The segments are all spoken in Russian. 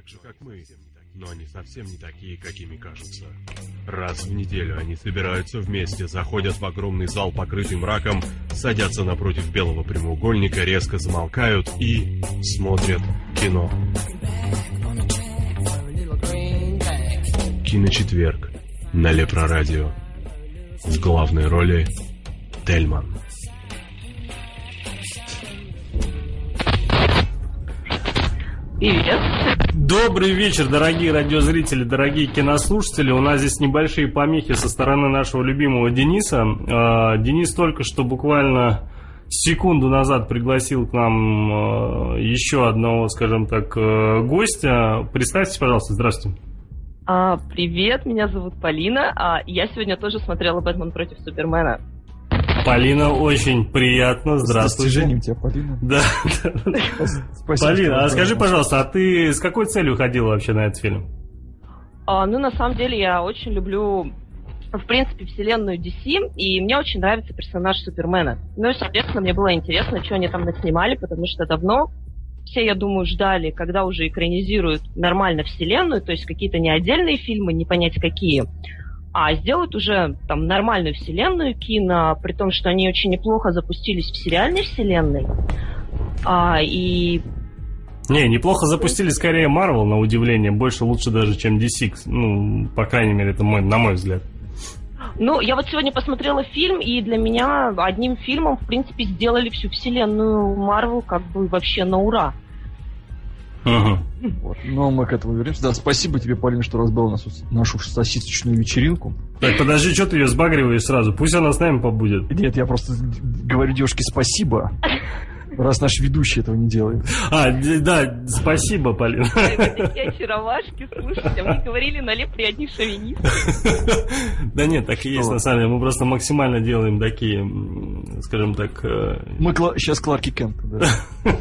так же, как мы, но они совсем не такие, какими кажутся. Раз в неделю они собираются вместе, заходят в огромный зал, покрытый мраком, садятся напротив белого прямоугольника, резко замолкают и смотрят кино. Киночетверг на Лепрорадио. В главной роли Тельман. Привет. Добрый вечер, дорогие радиозрители, дорогие кинослушатели. У нас здесь небольшие помехи со стороны нашего любимого Дениса. А, Денис только что буквально секунду назад пригласил к нам э, еще одного, скажем так, э, гостя. Представьтесь, пожалуйста, здравствуйте. А, привет, меня зовут Полина. А, я сегодня тоже смотрела «Бэтмен против Супермена». Полина, очень приятно. Здравствуйте. С достижением тебя, Полина. Да. Спасибо. Полина, а скажи, пожалуйста, а ты с какой целью ходила вообще на этот фильм? А, ну, на самом деле, я очень люблю, в принципе, вселенную DC, и мне очень нравится персонаж Супермена. Ну и, соответственно, мне было интересно, что они там наснимали, потому что давно все, я думаю, ждали, когда уже экранизируют нормально вселенную, то есть какие-то не отдельные фильмы, не понять какие, а сделают уже там нормальную вселенную кино, при том, что они очень неплохо запустились в сериальной вселенной. А, и Не, неплохо запустили скорее Marvel, на удивление. Больше лучше даже, чем DC. Ну, по крайней мере, это мой, на мой взгляд. Ну, я вот сегодня посмотрела фильм, и для меня одним фильмом, в принципе, сделали всю вселенную Марвел как бы вообще на ура. Мгм. Вот. Но мы к этому вернемся. Да, спасибо тебе, Полина, что разбила нас, нашу сосисочную вечеринку. Так, подожди, что ты ее сбагриваешь сразу? Пусть она с нами побудет. Нет, я просто говорю девушке спасибо, раз наш ведущий этого не делает. А, да, спасибо, Полина. Вы такие очаровашки, слушайте, а мы говорили на лепре одни шовинисты. Да нет, так и есть на самом деле. Мы просто максимально делаем такие, скажем так... э, Мы сейчас Кларки Кент. Да.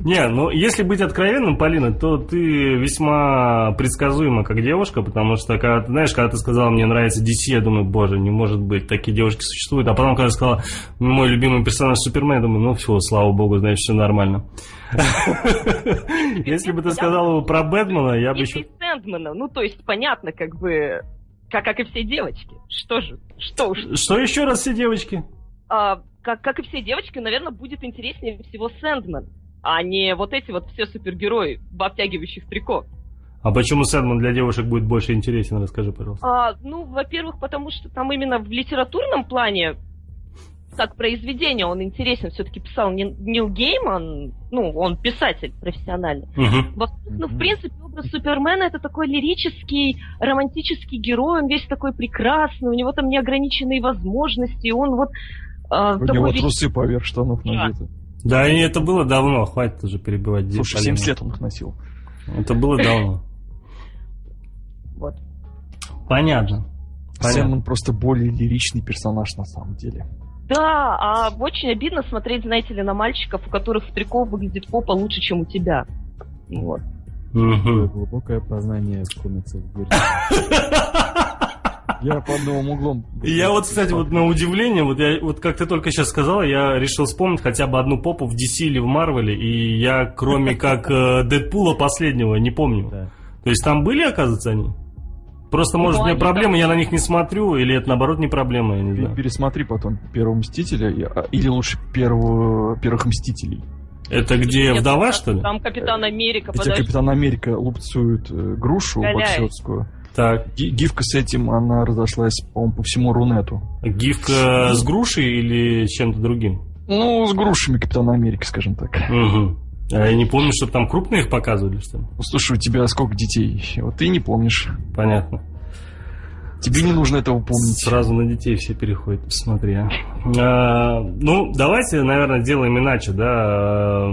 Не, ну если быть откровенным, Полина, то ты весьма предсказуема как девушка, потому что, когда, ты знаешь, когда ты сказала, мне нравится DC, я думаю, боже, не может быть, такие девушки существуют. А потом, когда сказала, мой любимый персонаж Супермен, я думаю, ну все, слава богу, значит, все нормально. Если бы ты сказала про Бэтмена, я бы еще... Сэндмана, ну, то есть, понятно, как бы, как, как и все девочки. Что же, что уж. Что еще раз все девочки? А, как, как и все девочки, наверное, будет интереснее всего Сэндман, а не вот эти вот все супергерои в обтягивающих трико. А почему Сэндман для девушек будет больше интересен, расскажи, пожалуйста. А, ну, во-первых, потому что там именно в литературном плане как произведение он интересен. Все-таки писал Нил Гейман, ну, он писатель профессиональный. Мгм. Во-вторых, ну, в принципе, образ Супермена это такой лирический, романтический герой, он весь такой прекрасный, у него там неограниченные возможности, он вот а, У него весь- трусы поверх штанов надеты. Да, и это было давно, хватит уже перебивать. Слушай, Полину. 70 лет он их носил. Это было давно. Вот. Понятно. Понятно. Сэм просто более лиричный персонаж на самом деле. Да, а очень обидно смотреть, знаете ли, на мальчиков, у которых в трико выглядит попа лучше, чем у тебя. Вот. Глубокое познание комиксов. Я под новым углом. Я вот, кстати, вот на удивление, вот, я, вот как ты только сейчас сказала, я решил вспомнить хотя бы одну попу в DC или в Марвеле, и я, кроме как э, Дэдпула последнего, не помню. То есть там были, оказывается, они? Просто, может, Ну, у меня там- я на них не смотрю, или это, наоборот, не проблема, я не знаю. Пересмотри потом Первого Мстителя, а, или лучше первого, Первых Мстителей. Это где, Нет, вдова, там- что ли? Там Капитан Америка, Где подожди. Капитан Америка лупцует э, грушу боксерскую. Так, Ги- Гифка с этим, она разошлась, по-моему, по всему Рунету. гифка с грушей или с чем-то другим? Ну, с грушами Капитана Америки, скажем так. Угу. А я не помню, чтобы там крупные их показывали, что ли? Ну, слушай, у тебя сколько детей? Вот ты не помнишь. Понятно. Тебе не нужно этого помнить. Сразу на детей все переходят, посмотри. а. А, ну, давайте, наверное, сделаем иначе, да.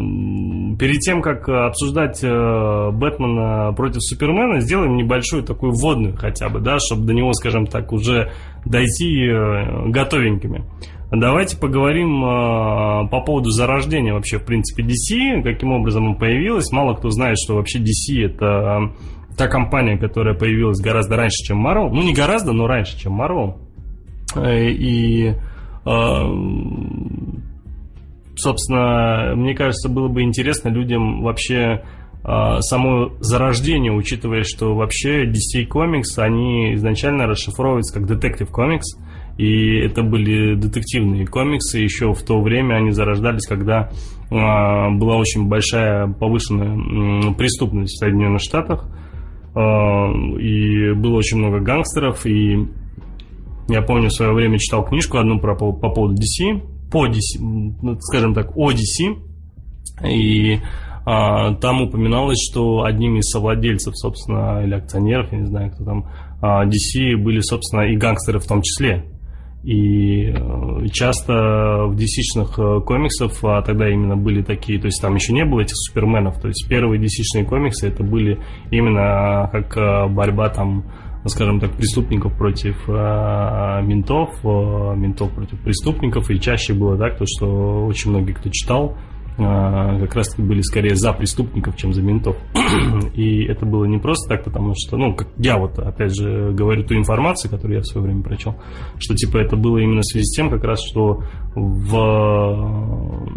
Перед тем, как обсуждать э, Бэтмена против Супермена, сделаем небольшую такую вводную хотя бы, да, чтобы до него, скажем так, уже дойти э, готовенькими. Давайте поговорим э, по поводу зарождения вообще, в принципе, DC, каким образом он появилась. Мало кто знает, что вообще DC это та компания, которая появилась гораздо раньше, чем Marvel. Ну, не гораздо, но раньше, чем Marvel. Э, И, э, собственно, мне кажется, было бы интересно людям вообще э, само зарождение, учитывая, что вообще DC Comics, они изначально расшифровываются как Detective Comics, и это были детективные комиксы. Еще в то время они зарождались, когда была очень большая повышенная преступность в Соединенных Штатах, и было очень много гангстеров, и я помню, в свое время читал книжку одну про, по, по поводу DC, по DC, ну, скажем так, о DC, и а, там упоминалось, что одним из совладельцев, собственно, или акционеров, я не знаю, кто там, а, DC были, собственно, и гангстеры в том числе. И э, часто в DC-шных э, комиксов, а тогда именно были такие, то есть там еще не было этих суперменов, то есть первые DC-шные комиксы это были именно как э, борьба там, скажем так, преступников против ментов, ментов против преступников, и чаще было так, то, что очень многие кто читал, как раз таки были скорее за преступников, чем за ментов. И это было не просто так, потому что, ну, как я вот, опять же, говорю ту информацию, которую я в свое время прочел, что, типа, это было именно в связи с тем, как раз, что в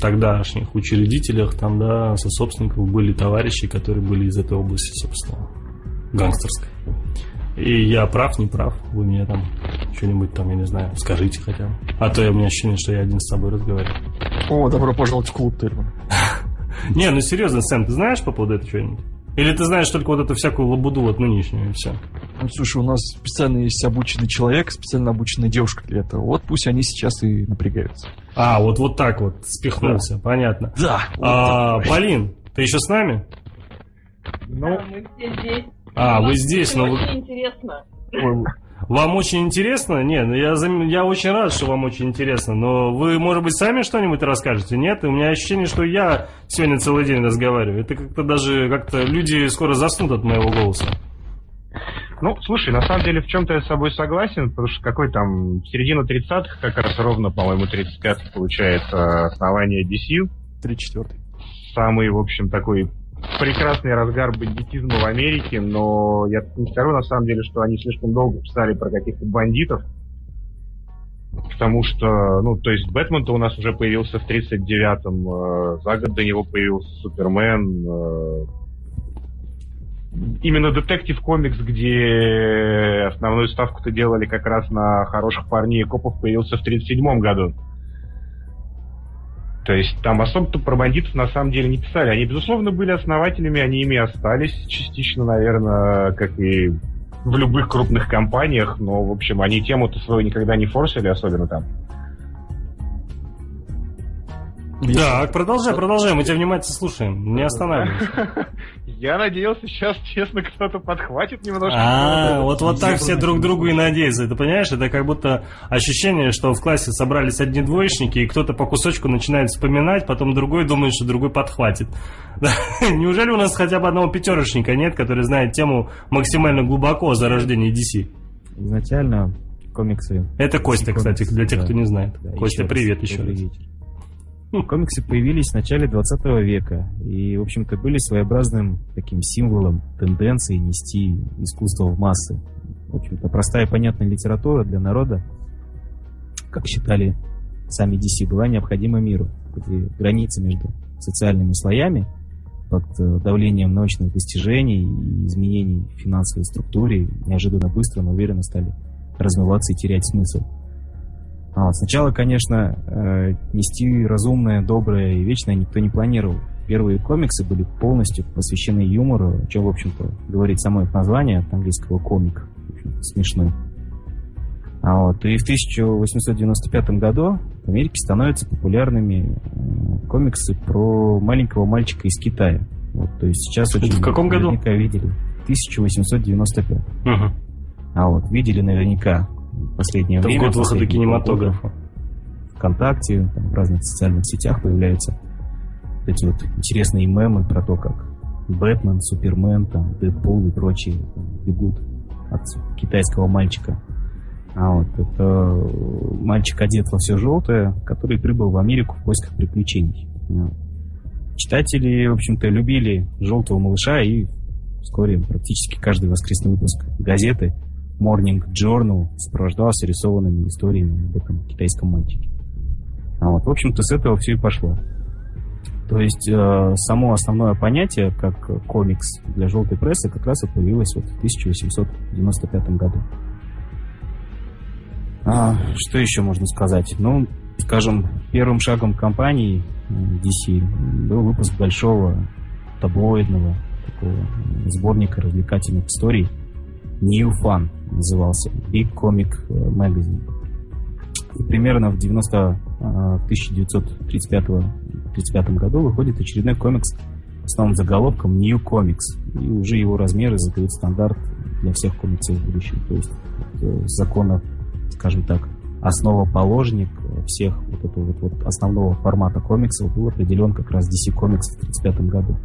тогдашних учредителях, там, да, со собственников были товарищи, которые были из этой области, собственно, гангстерской. И я прав, не прав. Вы мне там что-нибудь там, я не знаю, скажите хотя бы. А то я, у меня ощущение, что я один с собой разговариваю. О, добро пожаловать в клуб, Тельман. Не, ну серьезно, Сэм, ты знаешь по поводу этого что-нибудь? Или ты знаешь только вот эту всякую лабуду вот нынешнюю и все? Ну, слушай, у нас специально есть обученный человек, специально обученная девушка для этого. Вот пусть они сейчас и напрягаются. А, вот вот так вот спихнулся, понятно. Да. А, Полин, ты еще с нами? Ну, мы все здесь. А, вы здесь, но вы... Очень интересно. Вам очень интересно? Нет, ну я, я очень рад, что вам очень интересно, но вы, может быть, сами что-нибудь расскажете? Нет? У меня ощущение, что я сегодня целый день разговариваю. Это как-то даже, как-то люди скоро заснут от моего голоса. Ну, слушай, на самом деле в чем-то я с собой согласен, потому что какой там, середина 30-х, как раз ровно, по-моему, 35 получается основание DC. 34 Самый, в общем, такой прекрасный разгар бандитизма в Америке, но я не скажу на самом деле, что они слишком долго писали про каких-то бандитов. Потому что, ну, то есть Бэтмен-то у нас уже появился в 39-м, э, за год до него появился Супермен. Э, именно Детектив комикс, где основную ставку-то делали как раз на хороших парней и копов, появился в 37-м году. То есть там особо-то про бандитов на самом деле не писали. Они, безусловно, были основателями, они ими остались частично, наверное, как и в любых крупных компаниях, но, в общем, они тему-то свою никогда не форсили, особенно там. Так, продолжай, продолжай, мы тебя внимательно слушаем, не останавливайся. Я надеялся, сейчас, честно, кто-то подхватит немножко. А, вот, вот так все друг другу и надеются. Ты понимаешь, это как будто ощущение, что в классе собрались одни двоечники, и кто-то по кусочку начинает вспоминать, потом другой думает, что другой подхватит. Неужели у нас хотя бы одного пятерочника нет, который знает тему максимально глубоко о зарождении DC? Изначально комиксы... Это Костя, кстати, для тех, Да. кто не знает. Да, Костя, еще привет раз, еще раз. вечер. Комиксы появились в начале 20 века и, в общем-то, были своеобразным таким символом тенденции нести искусство в массы. В общем-то, простая и понятная литература для народа, как считали сами DC, была необходима миру, где границы между социальными слоями под э, давлением научных достижений и изменений в финансовой структуре неожиданно быстро, но уверенно стали размываться и терять смысл. А, Сначала, конечно, э, нести разумное, доброе и вечное никто не планировал. Первые комиксы были полностью посвящены юмору, о чем, в общем-то, говорит само их название от английского комик, смешной. А вот, и в 1895 году в Америке становятся популярными э, комиксы про маленького мальчика из Китая. Вот, то есть сейчас Это очень в каком году? видели. 1895. Мгм. А вот видели наверняка в последнее Это время. год выхода кинематографа. ВКонтакте, там, в разных социальных сетях появляются вот эти вот интересные мемы про то, как Бэтмен, Супермен, там, Дэдпул и прочие там, бегут от китайского мальчика. А вот это э, мальчик одет во все желтое, который прибыл в Америку в поисках приключений. Вот. Читатели, в общем-то, любили желтого малыша, и вскоре практически каждый воскресный выпуск газеты Morning Journal сопровождался рисованными историями об этом китайском мальчике. А вот, в общем-то, с этого все и пошло. То есть э, само основное понятие, как комикс для желтой прессы, как раз и появилось вот в 1895 году. А, что еще можно сказать? Ну, скажем, первым шагом компании э, DC был выпуск большого таблоидного такого сборника развлекательных историй New Fun назывался Big Comic Magazine. И примерно в 90 э, в 1935 1935 году выходит очередной комикс с новым заголовком New Comics. И уже его размеры задают стандарт для всех комиксов в будущем. То есть э, законов, скажем так, основоположник всех вот этого вот, вот основного формата комиксов был определен как раз DC Comics в 1935 году.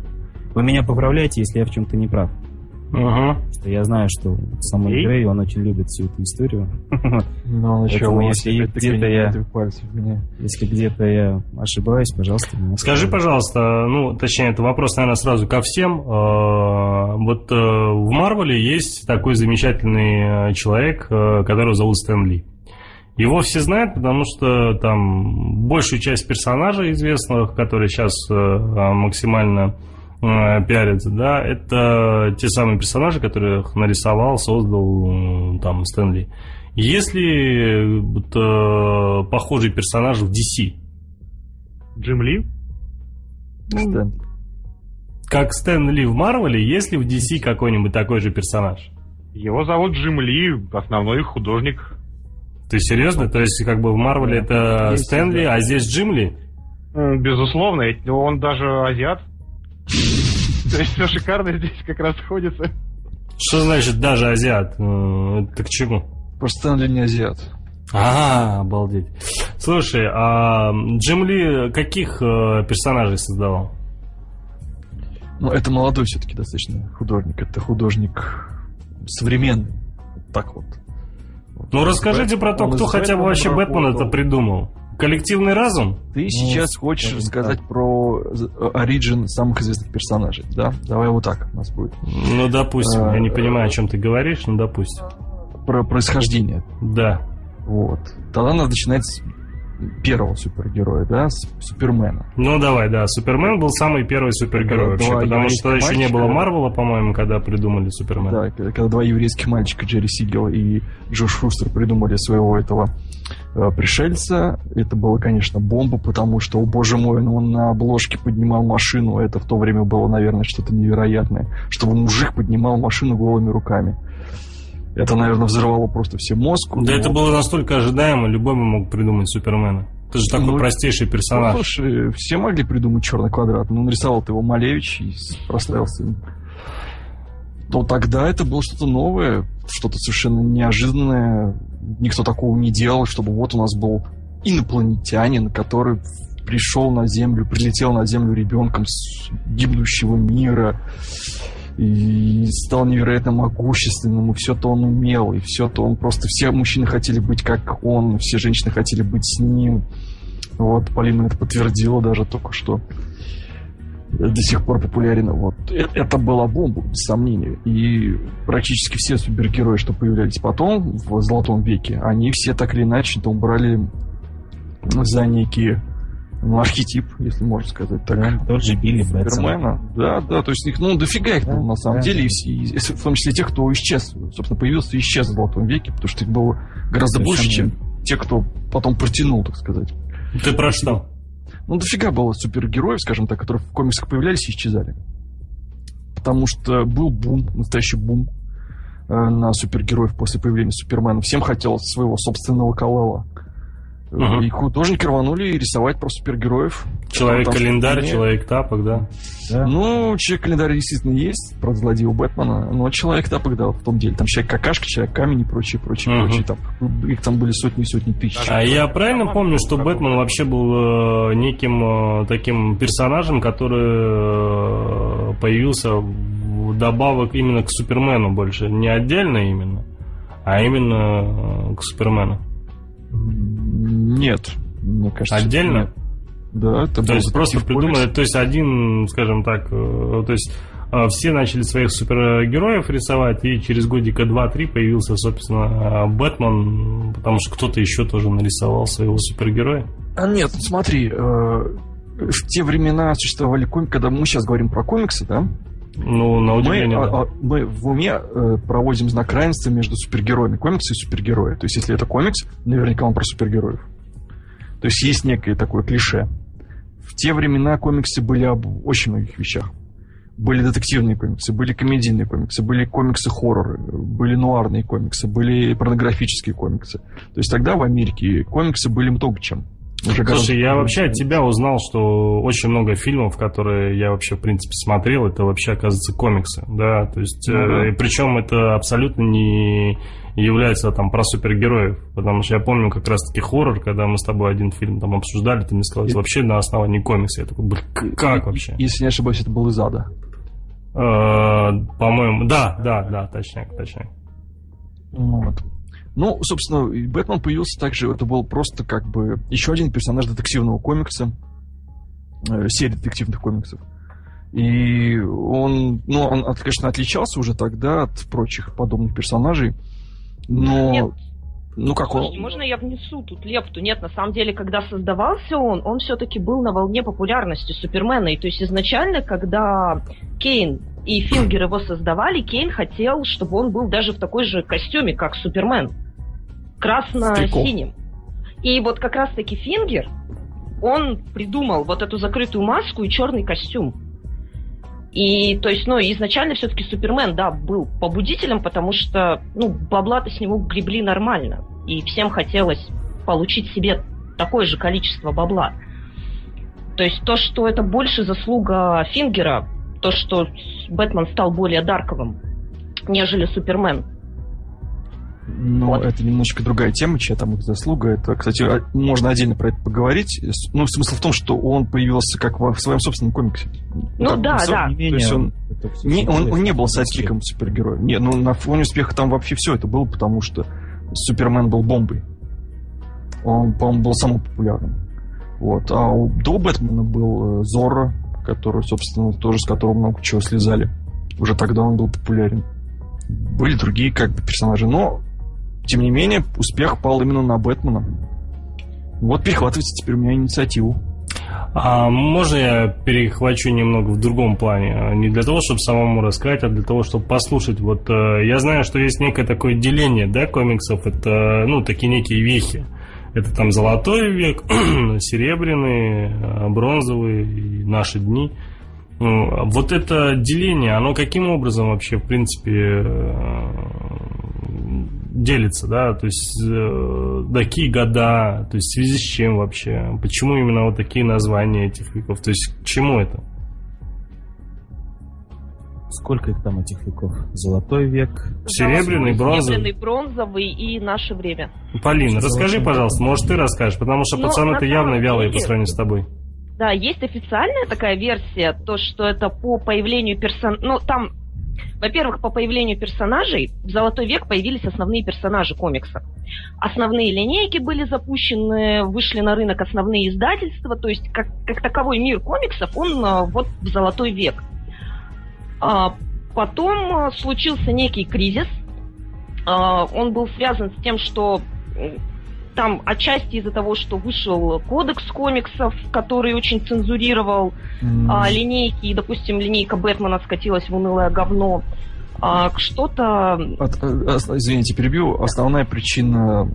Вы меня поправляете, если я в чем-то не прав. Угу. Что я знаю, что Самуэль И? Грей, он очень любит всю эту историю. Ну, он еще Поэтому если где-то я-. Если где-то я ошибаюсь, пожалуйста, Скажи, пожалуйста, ну, точнее, это вопрос, наверное, сразу ко всем. Э, Вот э, в Марвеле есть такой замечательный э, человек, э, которого зовут Стэн Ли. Его все знают, потому что там большую часть персонажей известных, которые сейчас максимально э, пиарятся, да, это те самые персонажи, которых нарисовал, создал э, там Стэн Ли. Есть ли вот, э, похожий персонаж в DC? Джим Ли? Стэн. Как Стэн Ли в Марвеле, есть ли в DC какой-нибудь такой же персонаж? Его зовут Джим Ли, основной художник. Ты серьезно? То есть, как бы в Марвеле это Есть, Стэн Ли, да. а здесь Джим Ли? Безусловно, он даже азиат. То есть все шикарно здесь как раз сходится. Что значит даже азиат? Э, Это к чему? Просто Стэнли не азиат. А, обалдеть. Слушай, а Джим Ли каких э, персонажей создавал? Ну, это молодой все-таки достаточно художник. Это художник современный. Так вот. Ну, расскажите про то, Он кто хотя бы вообще Бэтмена это придумал. Коллективный разум? Ты сейчас хочешь скажем рассказать про з- оригин самых известных персонажей, да? Давай вот так у нас будет. Ну, допустим. Я не Э, понимаю, о чем ты говоришь, но допустим. Про происхождение. Да. Вот. Тогда надо начинать первого супергероя, да, Супермена. Ну давай, да. Супермен был самый первый супергерой Два вообще, потому что еврейских еще не было мальчика. Марвела, по-моему, когда придумали Супермена. Да, когда, когда два еврейских мальчика, Джерри Сигел и Джош Шустер, придумали своего этого э, пришельца, это было, конечно, бомба, потому что, о боже мой, ну он на обложке поднимал машину, это в то время было, наверное, что-то невероятное, чтобы мужик поднимал машину голыми руками. Это, наверное, взорвало просто все мозг. Да Ну, это было настолько ожидаемо, любой бы мог придумать Супермена. Это же такой Ну, простейший Ну, персонаж. слушай, все могли придумать черный квадрат. Ну, нарисовал ты его Малевич и прославился им. То тогда это было что-то новое, что-то совершенно неожиданное. Никто такого не делал, чтобы вот у нас был инопланетянин, который пришел на Землю, прилетел на Землю ребенком с гибнущего мира и стал невероятно могущественным, и все то он умел, и все то он просто... Все мужчины хотели быть как он, все женщины хотели быть с ним. Вот, Полина это подтвердила даже только что. До сих пор популярен. Вот. Э- Это была бомба, без сомнения. И практически все супергерои, что появлялись потом, в Золотом веке, они все так или иначе там брали за некий ну, архетип, если можно сказать так. Тот же Билли. Супермена. Да, да, то есть их, ну, дофига их Да, на самом да. деле, и все- и в том числе тех, кто исчез, собственно, появился и исчез в Золотом веке, потому что их было гораздо больше, чем Совершенно те, кто потом протянул, так сказать. Ты про что? Ну, дофига было супергероев, скажем так, которые в комиксах появлялись и исчезали. Потому что был бум, настоящий бум э, на супергероев после появления Супермена. Всем хотелось своего собственного Калала. Мгм. И художники рванули рисовать про супергероев. Человек-календарь, человек-тапок, да? Да. Ну, человек-календарь действительно есть, про злодея у Бэтмена, но человек-тапок, да, в том деле. Там человек-какашка, человек-камень и прочее, прочее, Мгм. прочее. Там, их там были сотни и сотни тысяч. А я правильно помню, что Бэтмен вообще был э, неким э, таким персонажем, который э, появился вдобавок именно к Супермену больше. Не отдельно именно, а именно к Супермену. Нет, мне кажется. Отдельно? нет. Да, это То есть просто придумали, то есть один, скажем так, э, то есть э, все начали своих супергероев рисовать, и через годика два-три появился, собственно, э, Бэтмен, потому что кто-то еще тоже нарисовал своего супергероя. А нет, смотри, в те времена существовали комиксы, когда мы сейчас говорим про комиксы, да? Ну, на удивление, мы, да. а, мы в уме э, проводим знак равенства между супергероями. Комиксы и супергерои. То есть, если это комикс, наверняка он про супергероев. То есть, есть некое такое клише. В те времена комиксы были об очень многих вещах. Были детективные комиксы, были комедийные комиксы, были комиксы-хорроры, были нуарные комиксы, были порнографические комиксы. То есть тогда в Америке комиксы были много чем. Уже Слушай, я вообще от тебя узнал, что очень много фильмов, которые я вообще, в принципе, смотрел, это вообще, оказывается, комиксы, да, то есть, ну, да. Э, причем это абсолютно не является там про супергероев, потому что я помню как раз-таки хоррор, когда мы с тобой один фильм там обсуждали, ты мне сказал, это вообще на основании комикса, я такой, блин, как вообще? Если не ошибаюсь, это был из ада. Э, по-моему, да, да, да, точнее, точнее. Вот. Ну, собственно, Бэтмен появился также, это был просто как бы еще один персонаж детективного комикса, э, серии детективных комиксов. И он, ну, он, конечно, отличался уже тогда от прочих подобных персонажей, но... Нет. Ну, как Слушайте, он... можно я внесу тут лепту? Нет, на самом деле, когда создавался он, он все-таки был на волне популярности Супермена. И то есть изначально, когда Кейн и Фингер его создавали, Кейн хотел, чтобы он был даже в такой же костюме, как Супермен. Красно-синим. И вот как раз-таки Фингер, он придумал вот эту закрытую маску и черный костюм. И, то есть, ну, изначально все-таки Супермен, да, был побудителем, потому что, ну, бабла-то с него гребли нормально. И всем хотелось получить себе такое же количество бабла. То есть то, что это больше заслуга Фингера, то, что Бэтмен стал более дарковым, нежели Супермен. Ну, вот. это немножечко другая тема, чья там их заслуга. Это, кстати, а, можно отдельно про это поговорить. Ну, смысл в том, что он появился как в своем собственном комиксе. Ну, да, да. То есть он, не, он, он не был сайдкиком супергероя. Не, ну, на фоне успеха там вообще все это было, потому что Супермен был бомбой. Он, по-моему, был самым популярным. Вот. А у, до Бэтмена был э, Зорро, который, собственно, тоже с которого много чего слезали. Уже тогда он был популярен. Были другие как бы персонажи, но тем не менее успех пал именно на Бэтмена. Вот перехватывайте теперь у меня инициативу. А можно я перехвачу немного в другом плане? Не для того, чтобы самому рассказать, а для того, чтобы послушать. Вот э, я знаю, что есть некое такое деление, да, комиксов. Это, ну, такие некие вехи. Это там золотой век, серебряный, э, бронзовый, наши дни. Ну, вот это деление, оно каким образом вообще, в принципе, э, делится, да, то есть э, такие года, то есть в связи с чем вообще, почему именно вот такие названия этих веков, то есть к чему это? Сколько их там, этих веков? Золотой век? Серебряный, бронзовый? Серебряный, бронзовый и наше время. Полина, расскажи, пожалуйста, может, ты расскажешь, потому что ну, пацаны-то явно вялые по сравнению с тобой. Да, есть официальная такая версия, то, что это по появлению персон... Ну, там, во-первых, по появлению персонажей в Золотой век появились основные персонажи комикса. Основные линейки были запущены, вышли на рынок основные издательства, то есть как, как таковой мир комиксов, он а, вот в Золотой век. А, потом а, случился некий кризис. А, он был связан с тем, что там отчасти из-за того, что вышел кодекс комиксов, который очень цензурировал mm. а, линейки, и, допустим, линейка Бэтмена скатилась в унылое говно. А, что-то... От, э, извините, перебью. Основная причина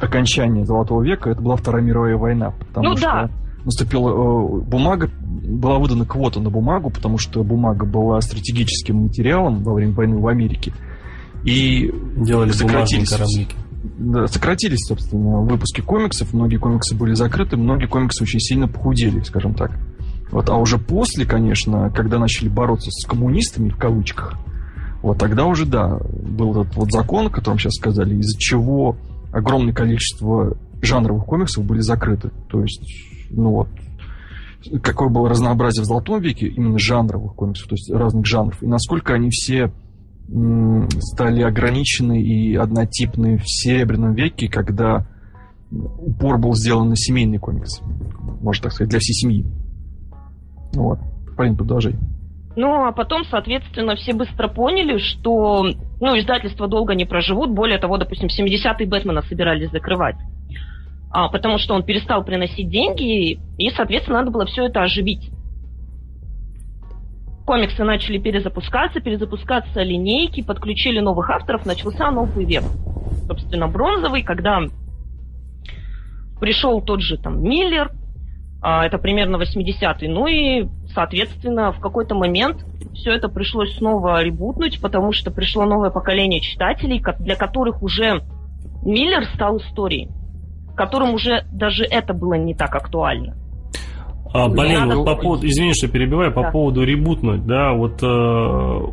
окончания Золотого века это была Вторая мировая война. Ну что да наступила э, бумага, была выдана квота на бумагу, потому что бумага была стратегическим материалом во время войны в Америке. И делали сократились, кораблики. Да, сократились, собственно, выпуски комиксов. Многие комиксы были закрыты, многие комиксы очень сильно похудели, скажем так. Вот, а уже после, конечно, когда начали бороться с коммунистами, в кавычках, вот тогда уже, да, был этот вот закон, о котором сейчас сказали, из-за чего огромное количество жанровых комиксов были закрыты. То есть ну вот, какое было разнообразие в Золотом веке именно жанровых комиксов, то есть разных жанров, и насколько они все стали ограничены и однотипны в Серебряном веке, когда упор был сделан на семейный комикс. Можно так сказать, для всей семьи. Ну вот. Полин, продолжай. Ну, а потом, соответственно, все быстро поняли, что ну, издательства долго не проживут. Более того, допустим, 70-й Бэтмена собирались закрывать. А, потому что он перестал приносить деньги, и, соответственно, надо было все это оживить. Комиксы начали перезапускаться, перезапускаться линейки, подключили новых авторов, начался новый век. Собственно, бронзовый, когда пришел тот же там Миллер, а, это примерно 80-й, ну и, соответственно, в какой-то момент все это пришлось снова ребутнуть, потому что пришло новое поколение читателей, для которых уже Миллер стал историей, которым уже даже это было не так актуально. А, блин, вот по поводу, извини, что перебиваю, по да. поводу ребутнуть, да, вот э,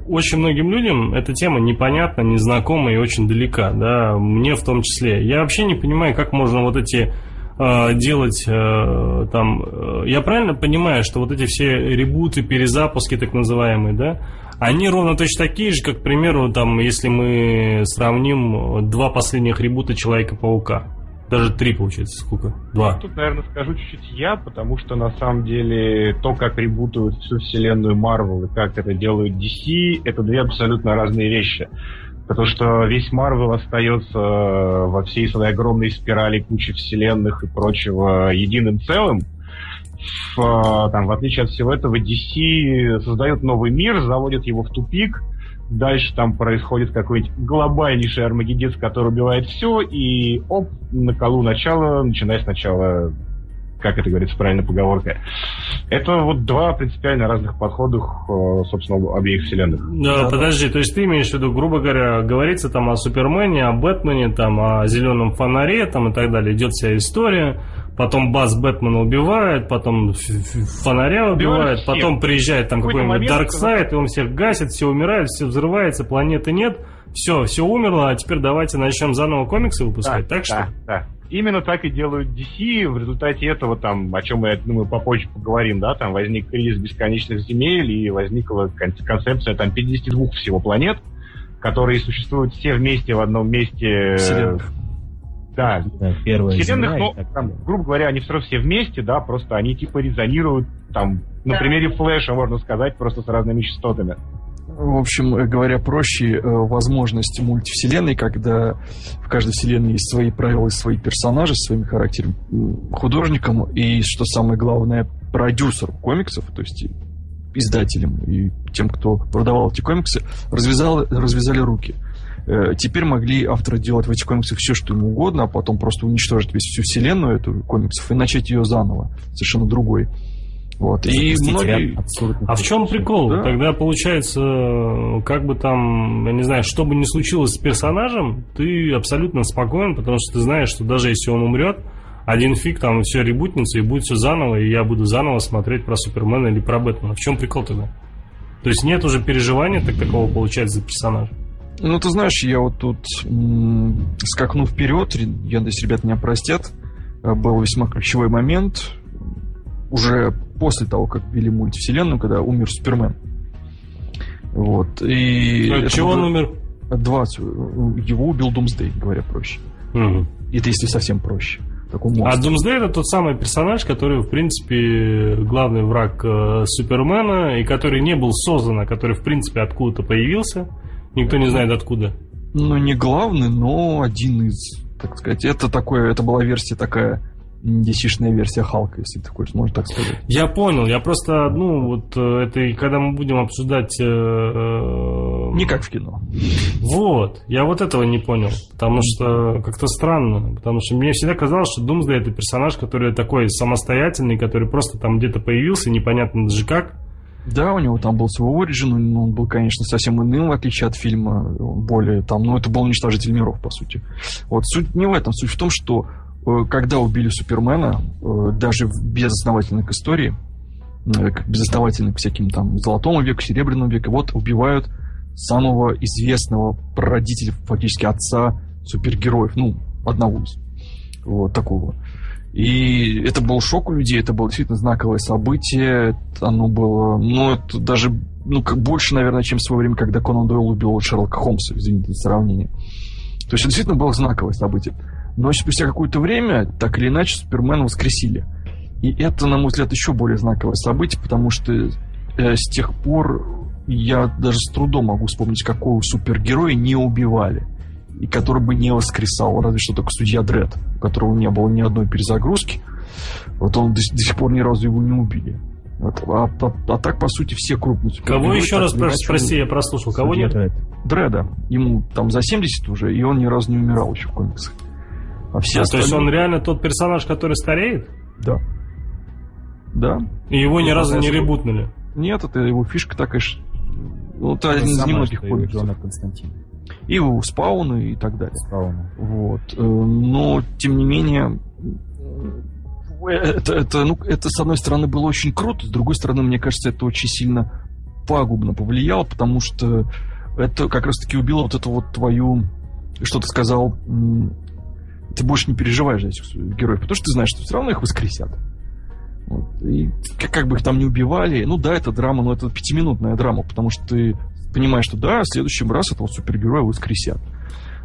очень многим людям эта тема непонятна, незнакома и очень далека, да, мне в том числе. Я вообще не понимаю, как можно вот эти э, делать э, там, э, я правильно понимаю, что вот эти все ребуты, перезапуски так называемые, да, они ровно точно такие же, как, к примеру, там, если мы сравним два последних ребута Человека-паука. Даже три, получается, сколько? Два. Тут, наверное, скажу чуть-чуть я, потому что, на самом деле, то, как ребутуют всю вселенную Марвел и как это делают DC, это две абсолютно разные вещи. Потому что весь Марвел остается во всей своей огромной спирали кучи вселенных и прочего единым целым. В, там, в отличие от всего этого, DC создает новый мир, заводит его в тупик, Дальше там происходит какой-нибудь глобальнейший армагеддец, который убивает все, и оп, на колу начала, начиная сначала, как это говорится правильно поговорка. Это вот два принципиально разных подхода, э, собственно, обеих вселенных. Да, подожди, то есть ты имеешь в виду, грубо говоря, говорится там о Супермене, о Бэтмене, там о зеленом фонаре, там и так далее, идет вся история потом Бас Бэтмена убивает, потом фонаря убивает, потом приезжает там какой-нибудь Дарксайд, и он всех гасит, все умирает, все взрывается, планеты нет, все, все умерло, а теперь давайте начнем заново комиксы выпускать, да, так что? Да, Именно так и делают DC. В результате этого, там, о чем мы, я думаю, попозже поговорим, да, там возник кризис бесконечных земель и возникла концепция там 52 всего планет, которые существуют все вместе в одном месте. Вселенных. Да, да первая вселенных, но, там, грубо говоря, они все равно все вместе, да, просто они типа резонируют, там, на примере флеша, можно сказать, просто с разными частотами. В общем, э, говоря проще, э, возможность мультивселенной, когда в каждой вселенной есть свои правила и свои персонажи своими характерами, художником и, что самое главное, продюсер комиксов, то есть издателям и тем, кто продавал эти комиксы, развязал, развязали руки. Э, теперь могли авторы делать в этих комиксах все, что им угодно, а потом просто уничтожить весь всю вселенную эту комиксов и начать ее заново, совершенно другой. Вот. И многие... А в чем прикол? Да? Тогда получается, как бы там, я не знаю, что бы ни случилось с персонажем, ты абсолютно спокоен, потому что ты знаешь, что даже если он умрет, один фиг, там все ребутнется и будет все заново, и я буду заново смотреть про Супермена или про Бэтмена. В чем прикол тогда? То есть нет уже переживания так такого получается за персонажа. Ну, ты знаешь, я вот тут, м- скакну вперед, я надеюсь, ребят меня простят, э, был весьма ключевой момент, уже после того, как ввели мультивселенную, когда умер Супермен. Вот. И От чего он умер? От 20. Его убил Думсдей, говоря проще. Угу. Это если совсем проще. А Думсдей это тот самый персонаж, который, в принципе, главный враг э, Супермена, и который не был создан, а который, в принципе, откуда-то появился. Никто не знает откуда. Ну, не главный, но один из, так сказать. Это такое, это была версия такая dc версия Халка, если ты хочешь, можно так сказать. Я понял, я просто, ну, вот э, это, когда мы будем обсуждать... Э, э, не как в кино. Вот, я вот этого не понял, потому что как-то странно, потому что мне всегда казалось, что Думсдей это персонаж, который такой самостоятельный, который просто там где-то появился, непонятно даже как, да, у него там был свой оригин, но он был, конечно, совсем иным, в отличие от фильма, более там, ну, это был уничтожитель миров, по сути. Вот суть не в этом, суть в том, что э, когда убили Супермена, э, даже в безосновательных истории, э, безосновательных к всяким там Золотому веку, Серебряному веку, вот убивают самого известного прародителя, фактически отца супергероев, ну, одного из вот такого. И это был шок у людей, это было действительно знаковое событие. Оно было, ну, это даже, ну, как больше, наверное, чем в свое время, когда Конан Дойл убил Шерлока Холмса, извините за сравнение. То есть это действительно было знаковое событие. Но спустя какое-то время, так или иначе, Супермена воскресили. И это, на мой взгляд, еще более знаковое событие, потому что э, с тех пор я даже с трудом могу вспомнить, какого супергероя не убивали. И который бы не воскресал, разве что только судья Дред, у которого не было ни одной перезагрузки. Вот он до, до сих пор ни разу его не убили. Вот. А, а, а так, по сути, все крупные Кого еще раз про, спроси, я прослушал. Кого нет? Дред. Дреда. Ему там за 70 уже, и он ни разу не умирал еще в комиксах. А все а, остальные... То есть он реально тот персонаж, который стареет? Да. Да. И его ни разу не ребутнули? Нет, это его фишка такая. Ну, это один из немногих комиксов. Константин. И у Спауна и так далее. Спауна. Вот. Э, но, тем не менее, это, это, ну, это, с одной стороны, было очень круто, с другой стороны, мне кажется, это очень сильно пагубно повлияло, потому что это как раз-таки убило вот эту вот твою, что ты сказал, ты больше не переживаешь за этих героев, потому что ты знаешь, что все равно их воскресят. Вот. И как, как бы их там не убивали, ну да, это драма, но это пятиминутная драма, потому что ты понимаешь, что да, в следующем раз этого супергероя воскресят.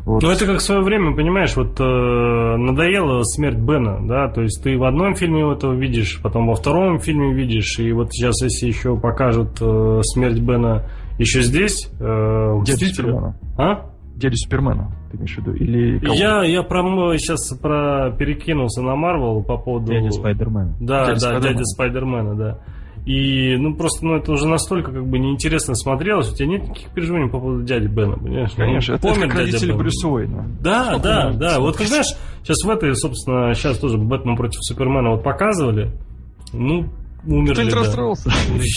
Вот. Ну, это как в свое время, понимаешь, вот э, надоела смерть Бена, да, то есть ты в одном фильме этого видишь, потом во втором фильме видишь, и вот сейчас, если еще покажут э, смерть Бена еще здесь... Э, Дядя Супермена. А? Дядя Супермена, ты имеешь в виду? Или кого? Я, я про, сейчас про перекинулся на Марвел по поводу... Дядя Спайдермена. Да, дядя да, Спайдермена. дядя Спайдермена, да. И, ну, просто, ну, это уже настолько, как бы, неинтересно смотрелось. У тебя нет никаких переживаний по поводу дяди Бена, понимаешь? Конечно, ну, это помнит как родители Брюса Уэйна. Да, Сколько да, да. Вот, как знаешь, сейчас в этой, собственно, сейчас тоже Бэтмен против Супермена вот показывали. Ну, умерли. Ты не да. расстроился?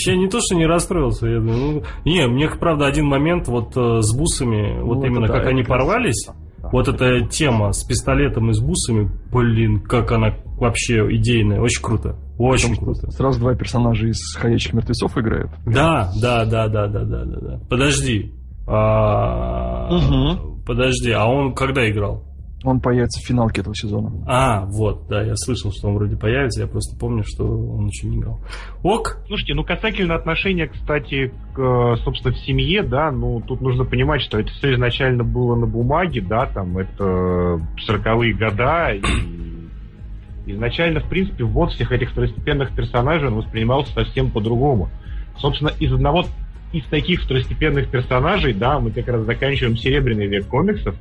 Я не то, что не расстроился. Я, ну, не, мне, правда, один момент вот э, с бусами, вот ну, именно как они порвались. Вот эта тема с пистолетом и с бусами, блин, как она вообще идейная, очень круто. Очень Потому круто. Сразу два персонажа из «Ходячих мертвецов» играют. Да, да, да, да, да, да, да. да. Подожди. А... Угу. Подожди, а он когда играл? Он появится в финалке этого сезона. А, вот, да, я слышал, что он вроде появится, я просто помню, что он еще не играл. Ок. Слушайте, ну касательно отношения, кстати, к, э, собственно, в семье, да, ну тут нужно понимать, что это все изначально было на бумаге, да, там это сороковые года, и изначально, в принципе, ввод всех этих второстепенных персонажей он воспринимался совсем по-другому. Собственно, из одного из таких второстепенных персонажей, да, мы как раз заканчиваем серебряный век комиксов,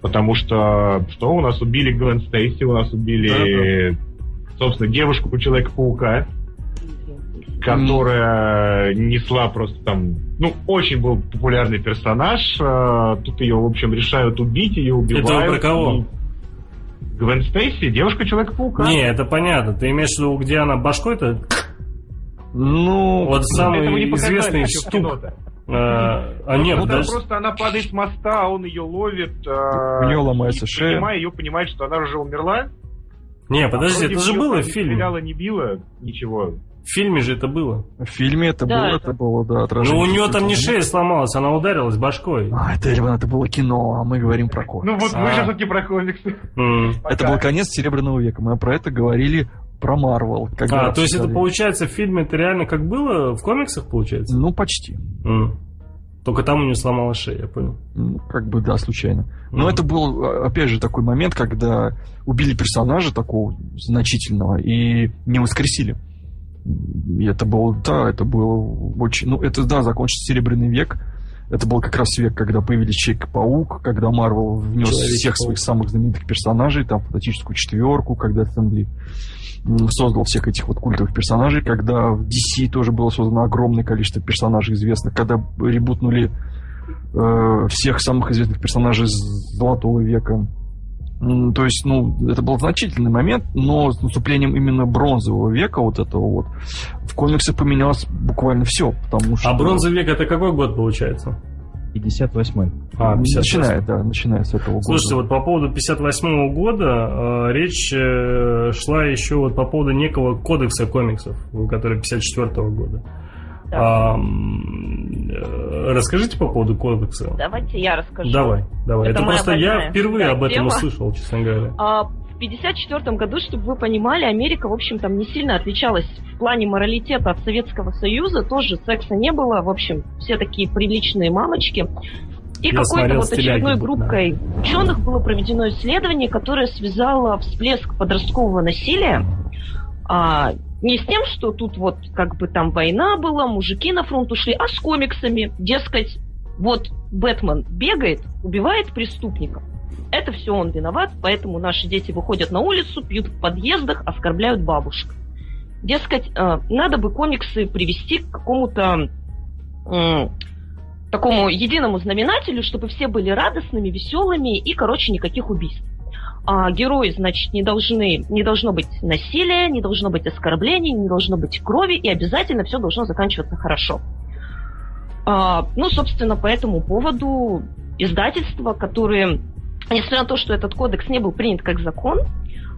Потому что что у нас убили Гвен Стейси, у нас убили, да, собственно, девушку у Человека-паука, которая несла просто там, ну, очень был популярный персонаж. А, тут ее, в общем, решают убить, ее убивают. Это про кого? Гвен Стейси, девушка Человека-паука. Не, это понятно. Ты имеешь в виду, где она башкой-то? Ну, вот самый известный стук. А, а нет, ну, даже... просто она падает с моста, а он ее ловит. А, у нее ломается шея. Понимая, ее понимает, что она уже умерла. Не, подожди, это же было в фильме. Стреляла, не била, ничего. В фильме же это было. В фильме это да, было, это... было, да, отражение. Ну, у нее там не шея сломалась, она ударилась башкой. А, это, это было кино, а мы говорим про комиксы. Ну вот мы сейчас таки про комиксы. Это был конец Серебряного века, мы про это говорили про Марвел. А, то есть это получается в фильме это реально как было в комиксах получается? Ну, почти. Mm. Только там у нее сломалась шея, я понял. Ну, как бы, да, случайно. Но mm. это был, опять же, такой момент, когда убили персонажа такого значительного и не воскресили. И это было, да, это было очень... Ну, это, да, закончится Серебряный век. Это был как раз век, когда появились Человек-паук, когда Марвел внес всех своих самых знаменитых персонажей, там, фантастическую четверку, когда Стэнли создал всех этих вот культовых персонажей, когда в DC тоже было создано огромное количество персонажей известных, когда ребутнули э, всех самых известных персонажей Золотого века. То есть, ну, это был значительный момент, но с наступлением именно бронзового века, вот этого вот, в комиксе поменялось буквально все, потому что... А бронзовый век это какой год получается? 58-й. А, 58 Начинает, да, начиная с этого года. Слушайте, вот по поводу 58-го года э, речь э, шла еще вот по поводу некого кодекса комиксов, который 54-го года. Да. А, э, расскажите по поводу кодекса. Давайте я расскажу. Давай, давай. Это, Это просто я впервые об этом тема. услышал, честно говоря. А, 1954 году, чтобы вы понимали, Америка, в общем, там не сильно отличалась в плане моралитета от Советского Союза. Тоже секса не было. В общем, все такие приличные мамочки. И какой-то вот очередной группкой да. ученых было проведено исследование, которое связало всплеск подросткового насилия а, не с тем, что тут вот как бы там война была, мужики на фронт ушли, а с комиксами. Дескать, Вот Бэтмен бегает, убивает преступников. Это все он виноват, поэтому наши дети выходят на улицу, пьют в подъездах, оскорбляют бабушек. Дескать, э, надо бы комиксы привести к какому-то такому единому знаменателю, чтобы все были радостными, веселыми и, короче, никаких убийств. А герои, значит, не должны, не должно быть насилия, не должно быть оскорблений, не должно быть крови, и обязательно все должно заканчиваться хорошо. А, ну, собственно, по этому поводу издательства, которые, несмотря на то, что этот кодекс не был принят как закон,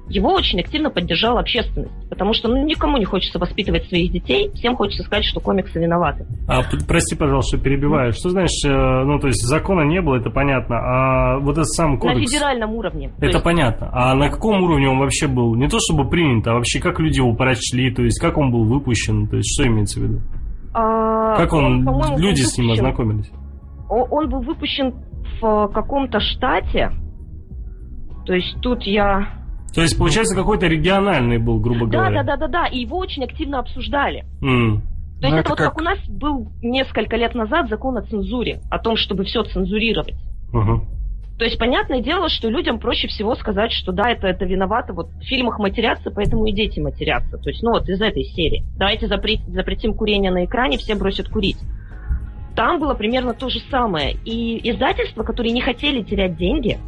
его очень активно поддержала общественность. Потому что ну, никому не хочется воспитывать своих детей, всем хочется сказать, что комиксы виноваты. А, прости, пожалуйста, перебиваю. Что значит, э, ну, то есть закона не было, это понятно, а вот этот сам кодекс... На федеральном уровне. Это есть... понятно. А на каком уровне он вообще был? Не то чтобы принят, а вообще как люди его прочли, то есть как он был выпущен, то есть что имеется в виду? А, как он, он люди с ним ознакомились? Он был выпущен в каком-то штате, то есть тут я то есть, получается, какой-то региональный был, грубо да, говоря. Да, да, да, да, и его очень активно обсуждали. Mm. То есть ну, это, это вот как... как у нас был несколько лет назад закон о цензуре, о том, чтобы все цензурировать. Uh-huh. То есть, понятное дело, что людям проще всего сказать, что да, это, это виновато, вот в фильмах матерятся, поэтому и дети матерятся. То есть, ну вот из этой серии. Давайте запретим, запретим курение на экране, все бросят курить. Там было примерно то же самое. И издательства, которые не хотели терять деньги,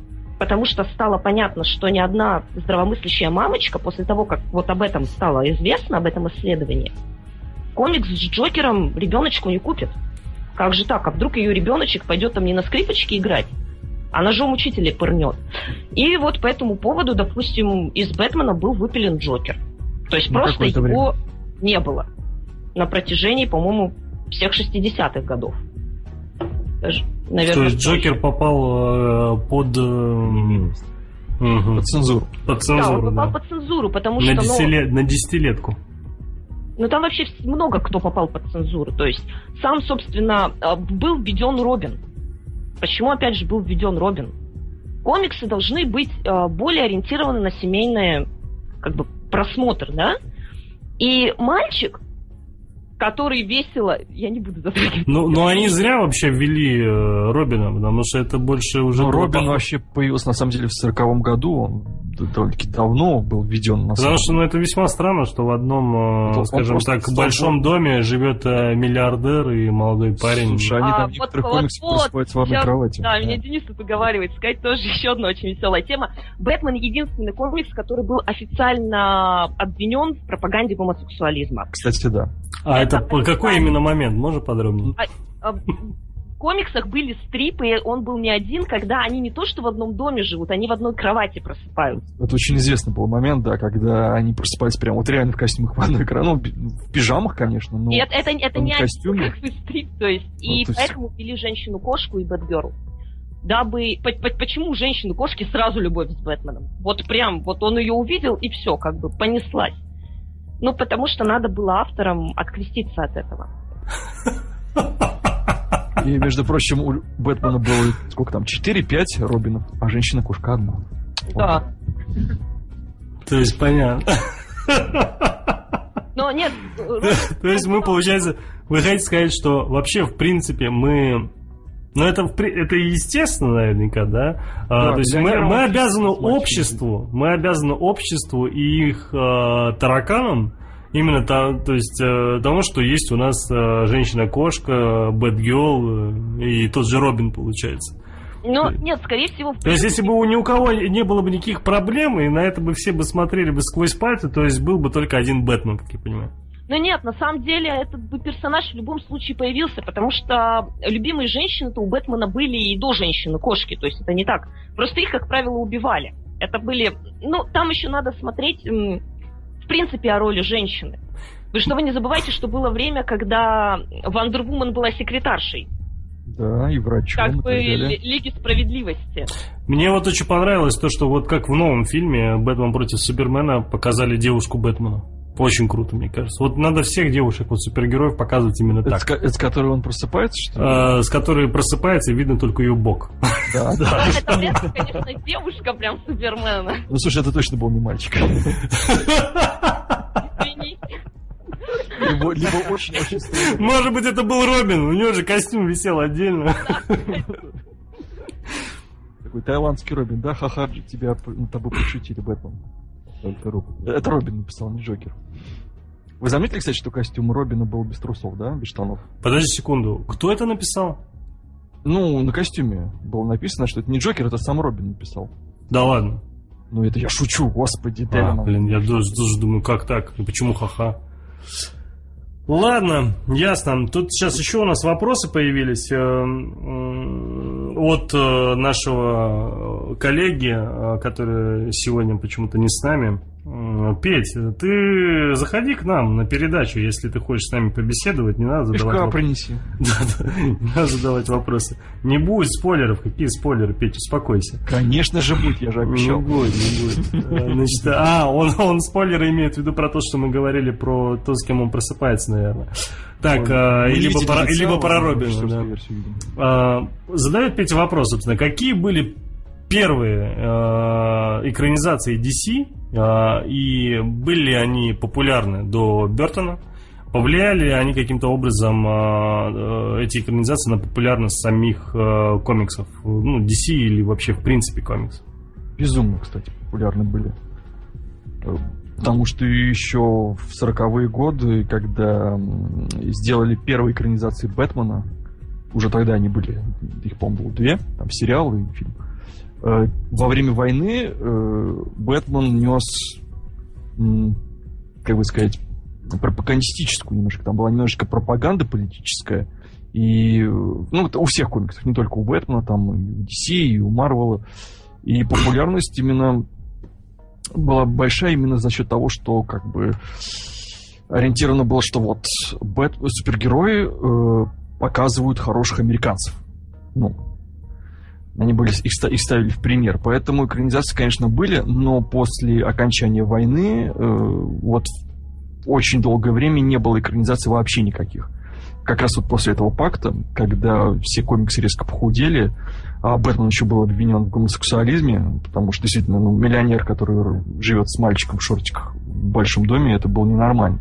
потому что стало понятно, что ни одна здравомыслящая мамочка после того, как вот об этом стало известно, об этом исследовании, комикс с Джокером ребеночку не купит. Как же так? А вдруг ее ребеночек пойдет там не на скрипочке играть, а ножом учителя пырнет. И вот по этому поводу, допустим, из Бэтмена был выпилен Джокер. То есть на просто его время. не было на протяжении, по-моему, всех 60-х годов наверное. То есть Джокер попал э, под... Э, угу. Под цензуру. Под цензуру, да. он попал да. под цензуру, потому на что... Десятилет... Ну, на десятилетку. Ну, там вообще много кто попал под цензуру. То есть, сам, собственно, э, был введен Робин. Почему, опять же, был введен Робин? Комиксы должны быть э, более ориентированы на семейный как бы, просмотр, да? И мальчик, который весело... Я не буду затрагивать. Ну, но они зря вообще ввели э, Робина, потому что это больше уже... Ну, Робин вообще появился, на самом деле, в сороковом году. Он довольно-таки давно был введен. На Потому что ну, это весьма странно, что в одном, э, он скажем так, большом доме живет э, миллиардер и молодой парень. Слушай, они а, там вот, некоторые вот, комиксы вот, в одной кровати. Да, да, меня Денис тут уговаривает сказать тоже еще одна очень веселая тема. Бэтмен единственный комикс, который был официально обвинен в пропаганде гомосексуализма. Кстати, да. А это, по какой именно момент? Можно подробнее? А, а, комиксах были стрипы, и он был не один, когда они не то что в одном доме живут, они в одной кровати просыпаются. Это очень известный был момент, да, когда они просыпались прямо вот реально в костюмах в одной кровати. Ну, в пижамах, конечно, но и это, это, это не костюме. как стрип, то есть. Ну, и то есть... поэтому ввели женщину-кошку и Бэтгерл дабы... Почему женщину-кошки сразу любовь с Бэтменом? Вот прям, вот он ее увидел, и все, как бы понеслась. Ну, потому что надо было авторам откреститься от этого. И, между прочим, у Бэтмена было сколько там, 4-5 Робинов, а женщина-кошка одна. Да. То есть понятно. Но нет. То есть мы, получается, вы хотите сказать, что вообще, в принципе, мы ну, это, это естественно, наверняка, да? А, да то есть мы, мы обязаны обществу, мы обязаны обществу и их э, тараканам Именно то, то есть э, тому, что есть у нас э, женщина-кошка, Бэтгелл э, и тот же Робин, получается. Ну, нет, скорее всего... То есть, если бы ни у кого не было бы никаких проблем, и на это бы все бы смотрели бы сквозь пальцы, то есть был бы только один Бэтмен, как я понимаю. Ну нет, на самом деле этот бы персонаж в любом случае появился, потому что любимые женщины-то у Бэтмена были и до женщины-кошки, то есть это не так. Просто их, как правило, убивали. Это были... Ну, там еще надо смотреть в принципе, о роли женщины. Вы что, вы не забывайте, что было время, когда Вандервумен была секретаршей. Да, и врачом. Как бы Лиги Справедливости. Мне вот очень понравилось то, что вот как в новом фильме «Бэтмен против Супермена» показали девушку Бэтмена. Очень круто, мне кажется. Вот надо всех девушек, вот супергероев показывать именно это так. С, это с которой он просыпается, что ли? А, с которой просыпается, и видно только ее бок. Да, да. Это, конечно, девушка прям Супермена. Ну, слушай, это точно был не мальчик. Либо, либо очень-очень строгий. Может быть, это был Робин, у него же костюм висел отдельно. Такой таиландский Робин, да, ха-ха, тебя над тобой пошутили, Бэтмен. Только руку. Это Робин написал, не Джокер. Вы заметили, кстати, что костюм Робина был без трусов, да, без штанов? Подожди секунду, кто это написал? Ну, на костюме было написано, что это не Джокер, это сам Робин написал. Да ладно. Ну, это я шучу, господи, А, блин, я тоже, тоже думаю, как так? Ну, Почему ха-ха? Ладно, ясно. Тут сейчас еще у нас вопросы появились э, от э, нашего э, коллеги, который сегодня почему-то не с нами. Петь, ты заходи к нам на передачу, если ты хочешь с нами побеседовать, не надо задавать вопросы. принеси. Да-да, не надо задавать вопросы. Не будет спойлеров. Какие спойлеры, Петь, успокойся. Конечно же будет, я же обещал. Не будет, не будет. Э, Значит, а, он, он спойлеры имеет в виду про то, что мы говорили про то, с кем он просыпается, наверное. Так, а, либо про, либо про Робина. да. А, Задает Петя вопрос, собственно, какие были первые э, экранизации DC, и были ли они популярны до Бертона? Повлияли ли они каким-то образом, э, э, эти экранизации, на популярность самих э, комиксов? Ну, DC или вообще, в принципе, комиксов? Безумно, кстати, популярны были. Потому что еще в 40-е годы, когда сделали первые экранизации Бэтмена, уже тогда они были, их, по-моему, было две, там сериал и фильм. Э, Во время войны э, Бэтмен нес, как бы сказать, пропагандистическую немножко. Там была немножечко пропаганда политическая. И, ну, у всех комиксов, не только у Бэтмена, там и у DC, и у Марвела. И популярность именно была большая именно за счет того, что как бы ориентировано было, что вот Бэт, супергерои э, показывают хороших американцев. Ну, они были, их, их ставили в пример. Поэтому экранизации, конечно, были, но после окончания войны э, вот очень долгое время не было экранизаций вообще никаких. Как раз вот после этого пакта, когда все комиксы резко похудели, а Бэтмен еще был обвинен в гомосексуализме, потому что действительно ну, миллионер, который живет с мальчиком в шортиках в большом доме, это было ненормально.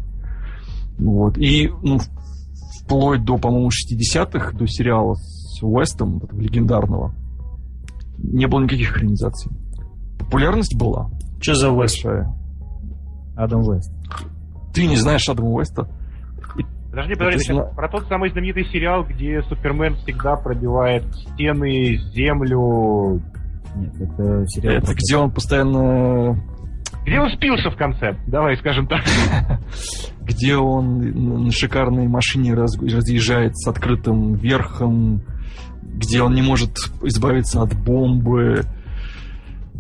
Вот. И ну, вплоть до, по-моему, 60-х, до сериала с Уэстом, легендарного, не было никаких экранизаций. Популярность была Что за большая. Адам Вест. Ты не знаешь Адама Уэста? Подожди, Это подожди, сна- про тот самый знаменитый сериал, где Супермен всегда пробивает стены, землю. Нет, это сериал... Это где он постоянно... Где он спился в конце? Давай скажем так. Где он на на шикарной машине раз- разъезжает с открытым верхом, где он не может избавиться от бомбы,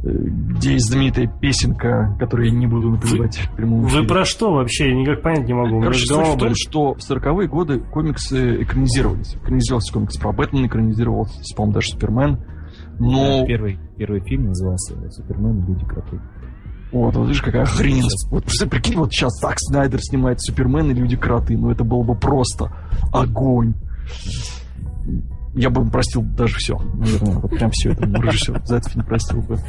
э, где есть знаменитая песенка, которую я не буду напевать в прямом Вы эфире. про что вообще? Я никак понять не могу. Короче, суть в том, что в 40-е годы комиксы экранизировались. Экранизировался комикс про Бэтмена, экранизировался, по-моему, даже Супермен. Но Первый, первый фильм назывался «Супермен и люди-кроты». Вот, вот видишь, какая хрень. Вот представь, прикинь, вот сейчас Зак Снайдер снимает Супермен и Люди-кроты. Ну, это было бы просто огонь. Я бы простил даже все. Наверное, вот прям все это режиссер за это не простил бы.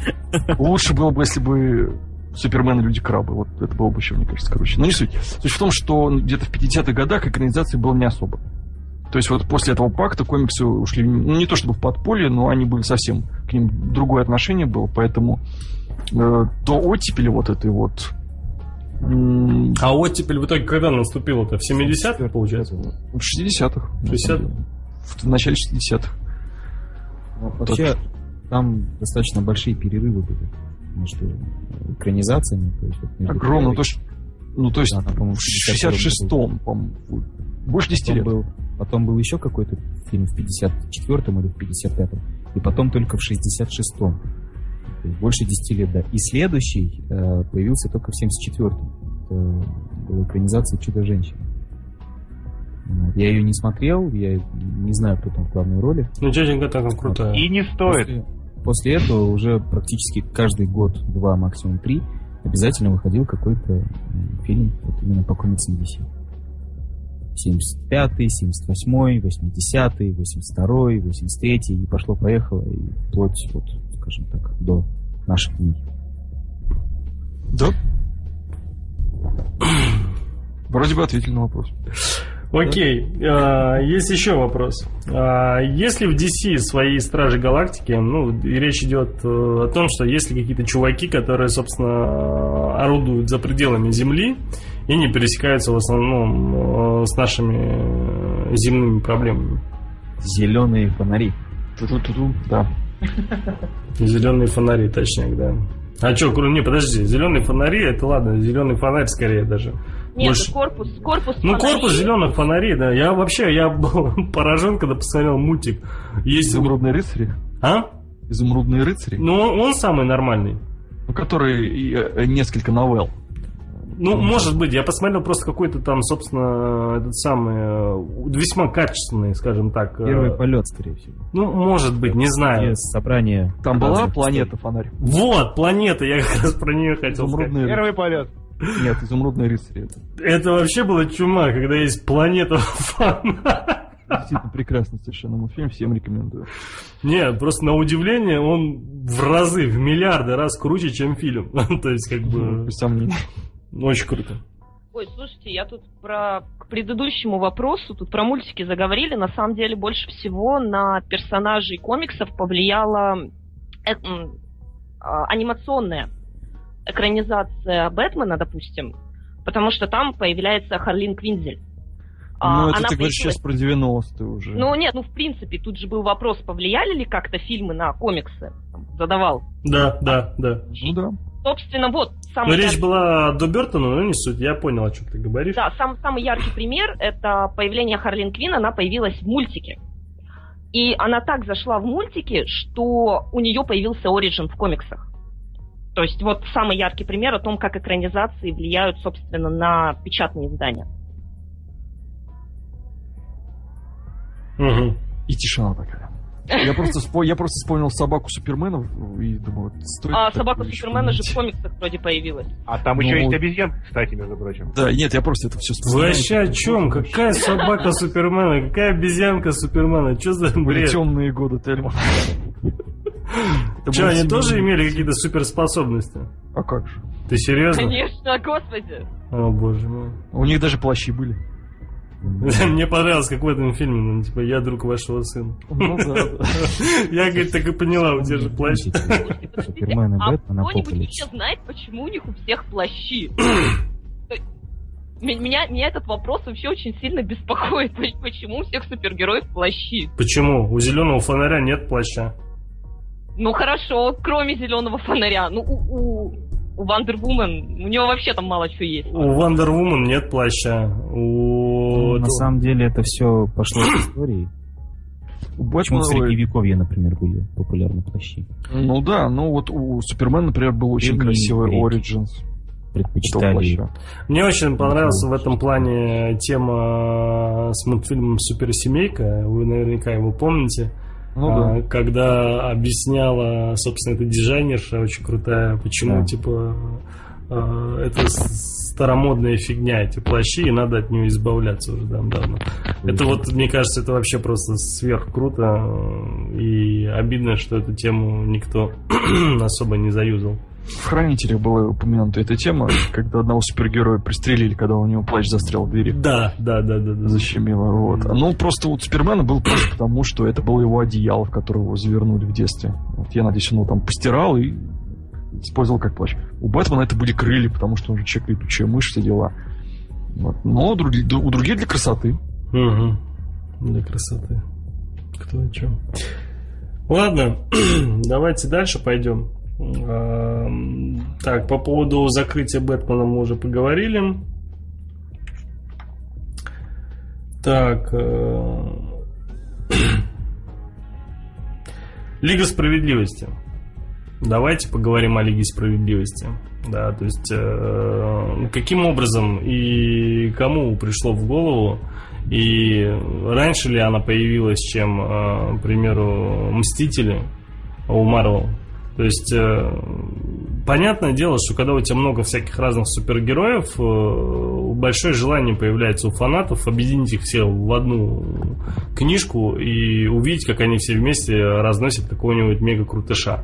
Лучше было бы, если бы Супермен и Люди-крабы. Вот это было бы еще, мне кажется, короче. Но не суть. Суть в том, что где-то в 50-х годах экранизации было не особо. То есть вот после этого пакта комиксы ушли, ну, не то чтобы в подполье, но они были совсем, к ним другое отношение было, поэтому э, до оттепели вот этой вот А оттепель в итоге когда наступила-то? В 70-х, получается? в 60-х. на 60-х? В, начале 60-х. Вообще, там достаточно большие перерывы были между экранизациями. То есть, между Огромно. То есть, ну, то есть Да, по-моему, в в 62-м 66-м, по-моему, больше 10 Потом лет. был, потом был еще какой-то фильм в 54-м или в 55-м, и потом только в 66-м. То есть больше 10 лет, да. И следующий э, появился только в 74-м. Это была экранизация «Чудо-женщины». Я ее не смотрел, я не знаю, кто там в главной роли. Ну, тетенька такая крутая. И не стоит. После, после этого уже практически каждый год, два, максимум три, обязательно выходил какой-то фильм вот именно по комиксам DC. 75-й, 78-й, 80-й, 82-й, 83-й, и пошло-поехало, и вплоть, вот, скажем так, до наших дней. Да. Вроде бы ответили на вопрос. Окей, а, есть еще вопрос. А, Если в DC свои Стражи Галактики, ну, и речь идет э, о том, что есть ли какие-то чуваки, которые, собственно, орудуют за пределами Земли и не пересекаются в основном э, с нашими э, земными проблемами. Зеленые фонари. Ту-ту-ту-ту, Да. Зеленые фонари, точнее, да. А что, не, подожди, зеленые фонари, это ладно, зеленый фонарь скорее даже. Нет, Больше- это корпус, корпус Ну, фонарей. корпус зеленых фонарей, да. Я вообще, я был поражен, когда посмотрел мультик. Есть... Изумрудные рыцари. А? Изумрудные рыцари. Ну, он, самый нормальный. Ну, которые и, э, несколько новелл. Ну, может быть, я посмотрел просто какой-то там, собственно, этот самый, э, весьма качественный, скажем так. э, Первый полет, скорее всего. Ну, может быть, не знаю. Где собрание... Там была планета фонарь. Вот, планета, я как раз про нее хотел сказать. Изумрудные Первый полет. Нет, изумрудные рыцари. Это Это вообще была чума, когда есть планета фана. действительно прекрасный совершенно мультфильм. Всем рекомендую. Нет, просто на удивление он в разы, в миллиарды раз круче, чем фильм. То есть, как бы, Без сомнений. очень круто. Ой, слушайте, я тут про к предыдущему вопросу, тут про мультики заговорили. На самом деле больше всего на персонажей комиксов повлияла э, м, а, анимационная экранизация Бэтмена, допустим, потому что там появляется Харлин Квинзель. А, Ну, это она ты говоришь сейчас про 90-е уже. Ну нет, ну в принципе, тут же был вопрос, повлияли ли как-то фильмы на комиксы? Задавал. Да, да, да. Ну да. Собственно, вот Но самый речь яркий- была до Бертона, но не суть. Я понял, о чем ты говоришь. Да, сам, самый яркий пример это появление Харлин Квин, она появилась в мультике. И она так зашла в мультике, что у нее появился оригин в комиксах. То есть вот самый яркий пример о том, как экранизации влияют, собственно, на печатные издания. Мгм. И тишина такая. Я просто, вспо- я просто вспомнил собаку Супермена и думаю, вот стоит А собака Супермена же в комиксах вроде появилась. А там Ну, еще есть вот. обезьянка, кстати, между прочим. Да, нет, я просто это все Вы вообще о чем? Какая собака Супермена? Какая обезьянка Супермена? Что за Были бред? темные годы Тельма. Че, они тоже имели какие-то суперспособности? А как же? Ты серьезно? Конечно, господи. О, боже мой. У них даже плащи были. Мне понравилось, как в этом фильме, ну, типа, я друг вашего сына. Ну да, да. Я, говорит, так и поняла, у тебя же плащ. Супермен и а Бэтмен, кто-нибудь вообще знает, почему у них у всех плащи? Меня, меня этот вопрос вообще очень сильно беспокоит. Поч- Почему у всех супергероев плащи? Почему? У зеленого фонаря нет плаща. Ну хорошо, кроме зеленого фонаря. Ну, у, у, у Wonder Woman, у него вообще там мало чего есть. У Wonder Woman нет плаща. У... Ну, на самом деле это все пошло с истории. У Почему в. Средневековье, например, были популярны плащи? Ну да, ну вот у Супермена, например, был очень красивый. Origins. Предпочитали. Мне очень понравилась в этом плане тема с мультфильмом «Суперсемейка». Вы наверняка его помните. Ну А, да. Когда объясняла, собственно, эта дизайнерша очень крутая, почему, Да. типа, а, это старомодная фигня, эти плащи, и надо от нее избавляться уже там давно. Это вот, мне кажется, это вообще просто сверх круто, и обидно, что эту тему никто особо не заюзал. В «Хранителях» была упомянута эта тема, когда одного супергероя пристрелили, когда у него плащ застрял в двери. Да, да, да, да, да. Защемило, вот. Ну, просто вот Супермена был плащ, потому что это было его одеяло, в которое его завернули в детстве. Вот я надеюсь, он его там постирал и использовал как плащ. У Бэтмена это были крылья, потому что он же человек летучая мышь, все дела. Вот. Но у других, у других для красоты. Угу. Для красоты. Кто о чем. Ладно, давайте дальше пойдем. Так, по поводу закрытия Бэтмена мы уже поговорили. Так. э, Лига справедливости. Давайте поговорим о Лиге справедливости. Да, то есть э, каким образом и кому пришло в голову и раньше ли она появилась, чем, э, к примеру, Мстители у Марвел? То есть, э, понятное дело, что когда у тебя много всяких разных супергероев, э, большое желание появляется у фанатов объединить их все в одну книжку и увидеть, как они все вместе разносят какого-нибудь мега-крутыша.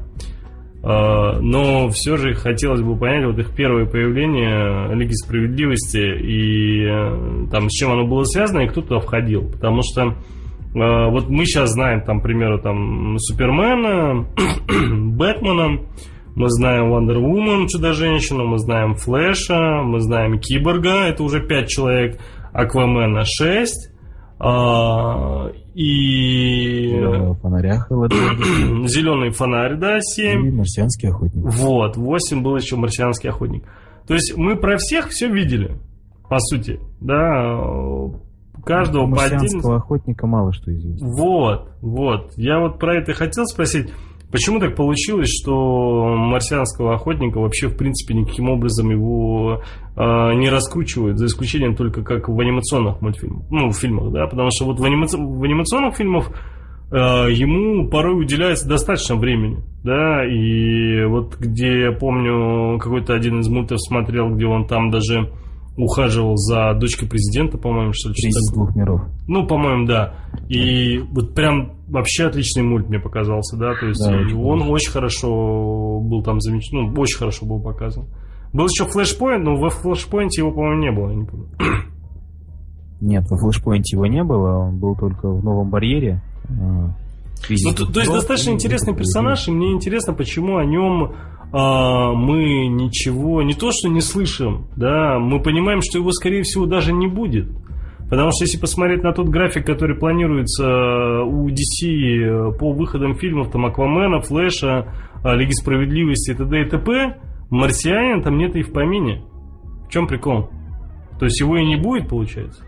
А, но все же хотелось бы понять вот их первое появление Лиги Справедливости и э, там с чем оно было связано и кто туда входил. Потому что э, вот мы сейчас знаем, там, к примеру, там, Супермена, Бэтмена, мы знаем Wonder Woman, Чудо-женщину, мы знаем Флэша, мы знаем Киборга, это уже пять человек, Аквамена 6, а, и... Зеленого фонаря Зеленый фонарь, да, 7. И марсианский охотник. Вот, 8 был еще марсианский охотник. То есть мы про всех все видели, по сути, да, каждого по Марсианского охотника мало что известно. Вот, вот. Я вот про это хотел спросить. Почему так получилось, что марсианского охотника вообще, в принципе, никаким образом его э, не раскручивают, за исключением только как в анимационных мультфильмах, ну, в фильмах, да, потому что вот в, анимаци... в анимационных фильмах э, ему порой уделяется достаточно времени, да, и вот где, я помню, какой-то один из мультов смотрел, где он там даже ухаживал за дочкой президента, по-моему, что ли. Кризис двух миров. Ну, по-моему, да. И вот прям вообще отличный мульт мне показался, да, то есть да, он хорошо. очень хорошо был там замечен, ну, очень хорошо был показан. Был еще флешпоинт, но во флешпоинте его, по-моему, не было, я не помню. Нет, во флешпоинте его не было, он был только в новом барьере. А, ну, то, то есть достаточно интересный персонаж, и мне интересно, почему о нем а, мы ничего, не то что не слышим, да, мы понимаем, что его, скорее всего, даже не будет. Потому что если посмотреть на тот график, который планируется у DC по выходам фильмов там Аквамена, Флэша, а, Лиги Справедливости и т.д. и т.п., Марсианин там нет и в помине. В чем прикол? То есть его и не будет, получается?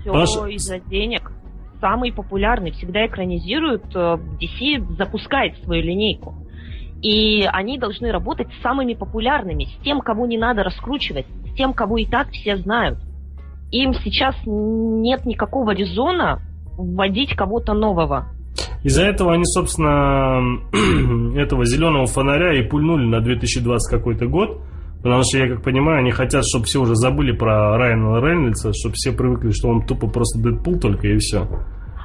Все Потому из-за денег. Самый популярный всегда экранизируют. Э, DC запускает свою линейку. И они должны работать с самыми популярными, с тем, кого не надо раскручивать, с тем, кого и так все знают. Им сейчас нет никакого резона вводить кого-то нового. Из-за этого они, собственно, этого зеленого фонаря и пульнули на 2020 какой-то год. Потому что, я как понимаю, они хотят, чтобы все уже забыли про Райана Рейнольдса, чтобы все привыкли, что он тупо просто Дэдпул только и все.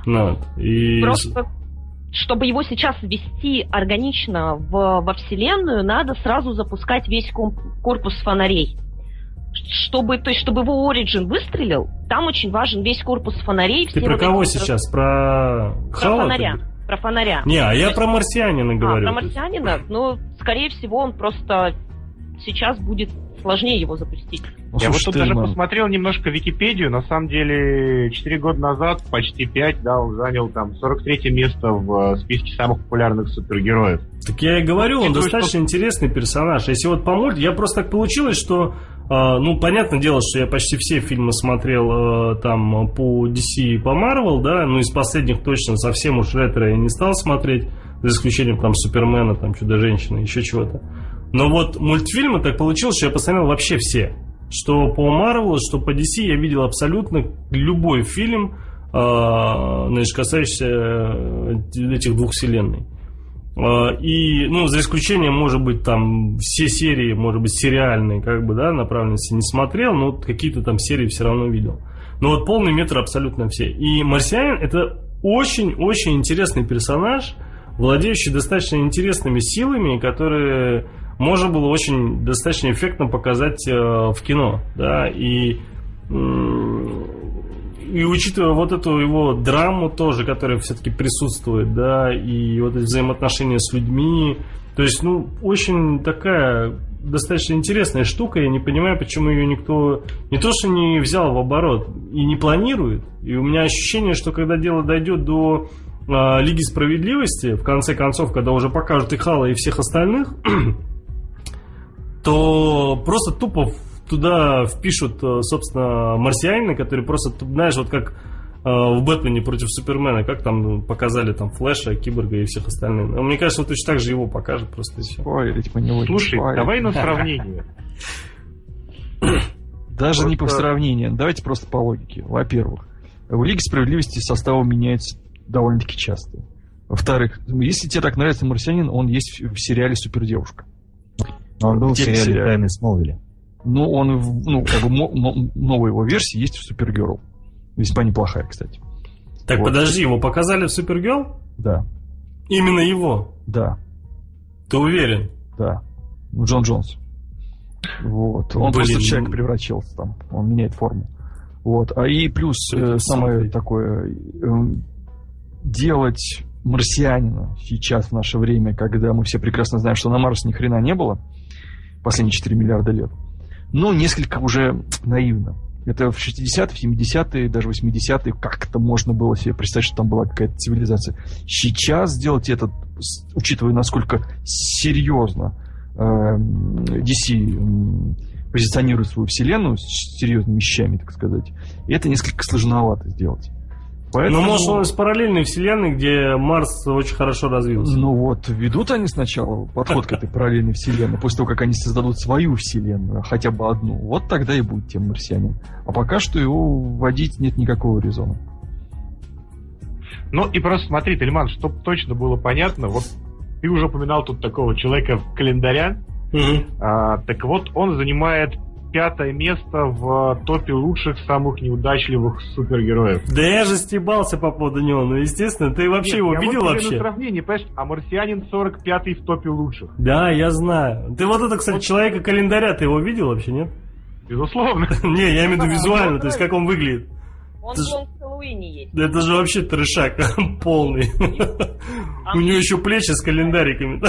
Ну, и... Просто чтобы его сейчас ввести органично в, во Вселенную, надо сразу запускать весь корпус фонарей. Чтобы, то есть, чтобы его Origin выстрелил, там очень важен весь корпус фонарей. Ты про кого сейчас? Про, про фонаря. Про фонаря. Не, а я есть... про марсианина говорю. А, про марсианина? Ну, скорее всего, он просто сейчас будет сложнее его запустить. Ну, Я вот тут даже посмотрел немножко Википедию. На самом деле, 4 года назад, почти 5, да, он занял там 43 место в э, списке самых популярных супергероев. Так я и говорю, он достаточно что... интересный персонаж. Если вот по мульт, я просто так получилось, что Uh, ну, понятное дело, что я почти все фильмы смотрел uh, там по DC и по Marvel, да, ну, из последних точно совсем уж ретро я не стал смотреть, за исключением там Супермена, там Чудо-женщины, еще чего-то. Но вот мультфильмы так получилось, что я посмотрел вообще все. Что по Марвелу, что по DC я видел абсолютно любой фильм, э, значит, касающийся э, этих двух вселенной. Э, и, ну, за исключением, может быть, там все серии, может быть, сериальные, как бы, да, направленности не смотрел, но какие-то там серии все равно видел. Но вот полный метр абсолютно все. И Марсианин это очень-очень интересный персонаж, владеющий достаточно интересными силами, которые можно было очень достаточно эффектно показать э, в кино, да, и и учитывая вот эту его драму тоже, которая все-таки присутствует, да, и вот эти взаимоотношения с людьми, то есть, ну, очень такая достаточно интересная штука, я не понимаю, почему ее никто не то что не взял в оборот и не планирует. И у меня ощущение, что когда дело дойдет до э, Лиги Справедливости, в конце концов, когда уже покажут и Хала, и всех остальных, то просто тупо туда впишут, э, собственно, марсианина, который просто, знаешь, вот как э, в Бэтмене против Супермена, как там показали там Флэша, Киборга и всех остальных. Мне кажется, вот точно так же его покажут просто и все. Спойлерить мы не Слушай, спойлерить. давай на сравнение. Даже просто... не по сравнению, давайте просто по логике. Во-первых, в Лиге Справедливости составы меняются довольно-таки часто. Во-вторых, если тебе так нравится Марсианин, он есть в сериале Супердевушка. Он был в сериале «Тайны Смолвиля». Ну, он, ну, как бы новая его версия есть в Супергерл. Весьма неплохая, кстати. Так, вот. подожди, его показали в Супергерл? Да. Именно его? Да. Ты уверен? Да. Ну, Джон Джонс. Вот. Он Блин, просто в ну- человека превращался там. Он меняет форму. Вот. А и плюс э, самое такое эм, делать марсианина сейчас в наше время, когда мы все прекрасно знаем, что на Марсе ни хрена не было последние 4 миллиарда лет. Ну, несколько уже наивно. Это в 60-е, в 70-е, даже 80-е как-то можно было себе представить, что там была какая-то цивилизация. Сейчас сделать это, учитывая, насколько серьезно эм, DC м, позиционирует свою вселенную с серьезными вещами, так сказать, это несколько сложновато сделать. Поэтому, Ну, может, он из параллельной вселенной, где Марс очень хорошо развился. ну вот, ведут они сначала подход к этой параллельной вселенной, после того, как они создадут свою вселенную, хотя бы одну, вот тогда и будет тем марсианин. А пока что его вводить нет никакого резона. Ну и просто смотри, Тельман, чтобы точно было понятно, вот ты уже упоминал тут такого человека в календаря, Мгм. а, так вот он занимает пятое место в топе лучших самых неудачливых супергероев. Да я же стебался по поводу него, ну, естественно. Ты вообще Нет, его я вот видел говорю вообще? сравнение, понимаешь, а марсианин 45-й в топе лучших. Да, я знаю. Ты вот это, кстати, человека календаря, ты его видел вообще, нет? Безусловно. Не, я имею в виду визуально, то есть как он выглядит. Он Ты ж- клон в Хэллоуине есть. Да это же вообще трешак полный. У него еще плечи с календариками.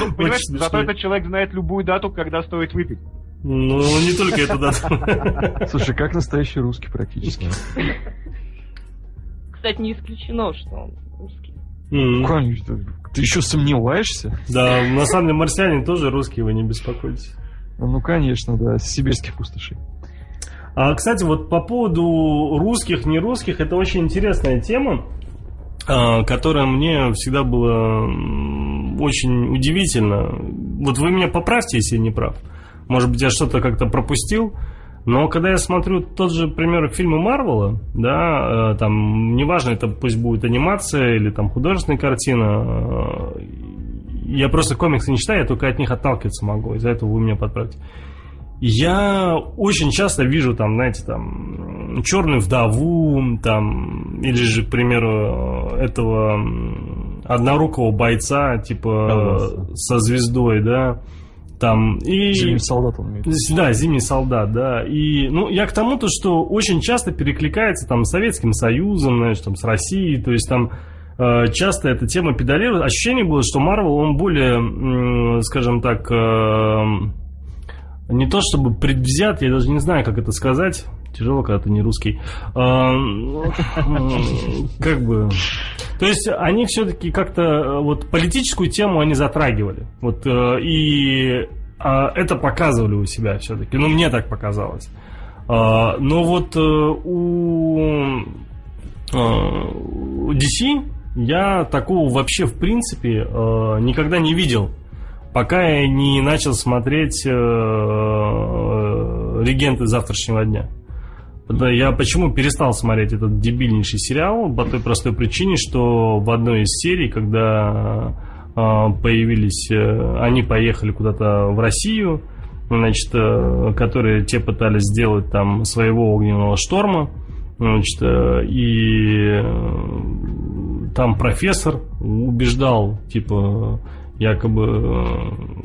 Ну, понимаешь, Очень зато этот человек знает любую дату, когда стоит выпить. Ну, не только это, да. Слушай, как настоящий русский практически. Кстати, не исключено, что он русский. М. Конечно. Ты еще сомневаешься? Да, на самом деле марсианин тоже русский, вы не беспокойтесь. Ну, конечно, да, с сибирских пустошей. А, кстати, вот по поводу русских, не русских, это очень интересная тема, а, которая мне всегда была м, очень удивительна. Вот вы меня поправьте, если я не прав. Может быть, я что-то как-то пропустил. Но когда я смотрю тот же, к примеру, фильмы Марвела, да, э, там, неважно, это пусть будет анимация или там художественная картина, э, я просто комиксы не читаю, я только от них отталкиваться могу, из-за этого вы меня подправьте. Я очень часто вижу там, знаете, там черную вдову, там, или же, к примеру, этого однорукого бойца, типа со звездой, да, там и Зимний солдат он имеет. да, зимний солдат, да. И, ну, я к тому, то, что очень часто перекликается там с Советским Союзом, знаешь, там, с Россией, то есть там э, часто эта тема педалирует. Ощущение было, что Марвел, он более, скажем так, э, не то чтобы предвзят, я даже не знаю, как это сказать. Тяжело, когда ты не русский. М, Как бы... То есть они все-таки как-то э, вот политическую тему они затрагивали. Вот э, и а, это показывали у себя все-таки. Ну, мне так показалось. А, но вот э, у, DC я такого вообще в принципе никогда не видел. Пока я не начал смотреть э, «Регенты завтрашнего дня». Я почему перестал смотреть этот дебильнейший сериал? По той простой причине, что в одной из серий, когда э, появились, э, они поехали куда-то в Россию, значит, э, которые те пытались сделать там своего огненного шторма, значит, э, и э, там профессор убеждал, типа, якобы э,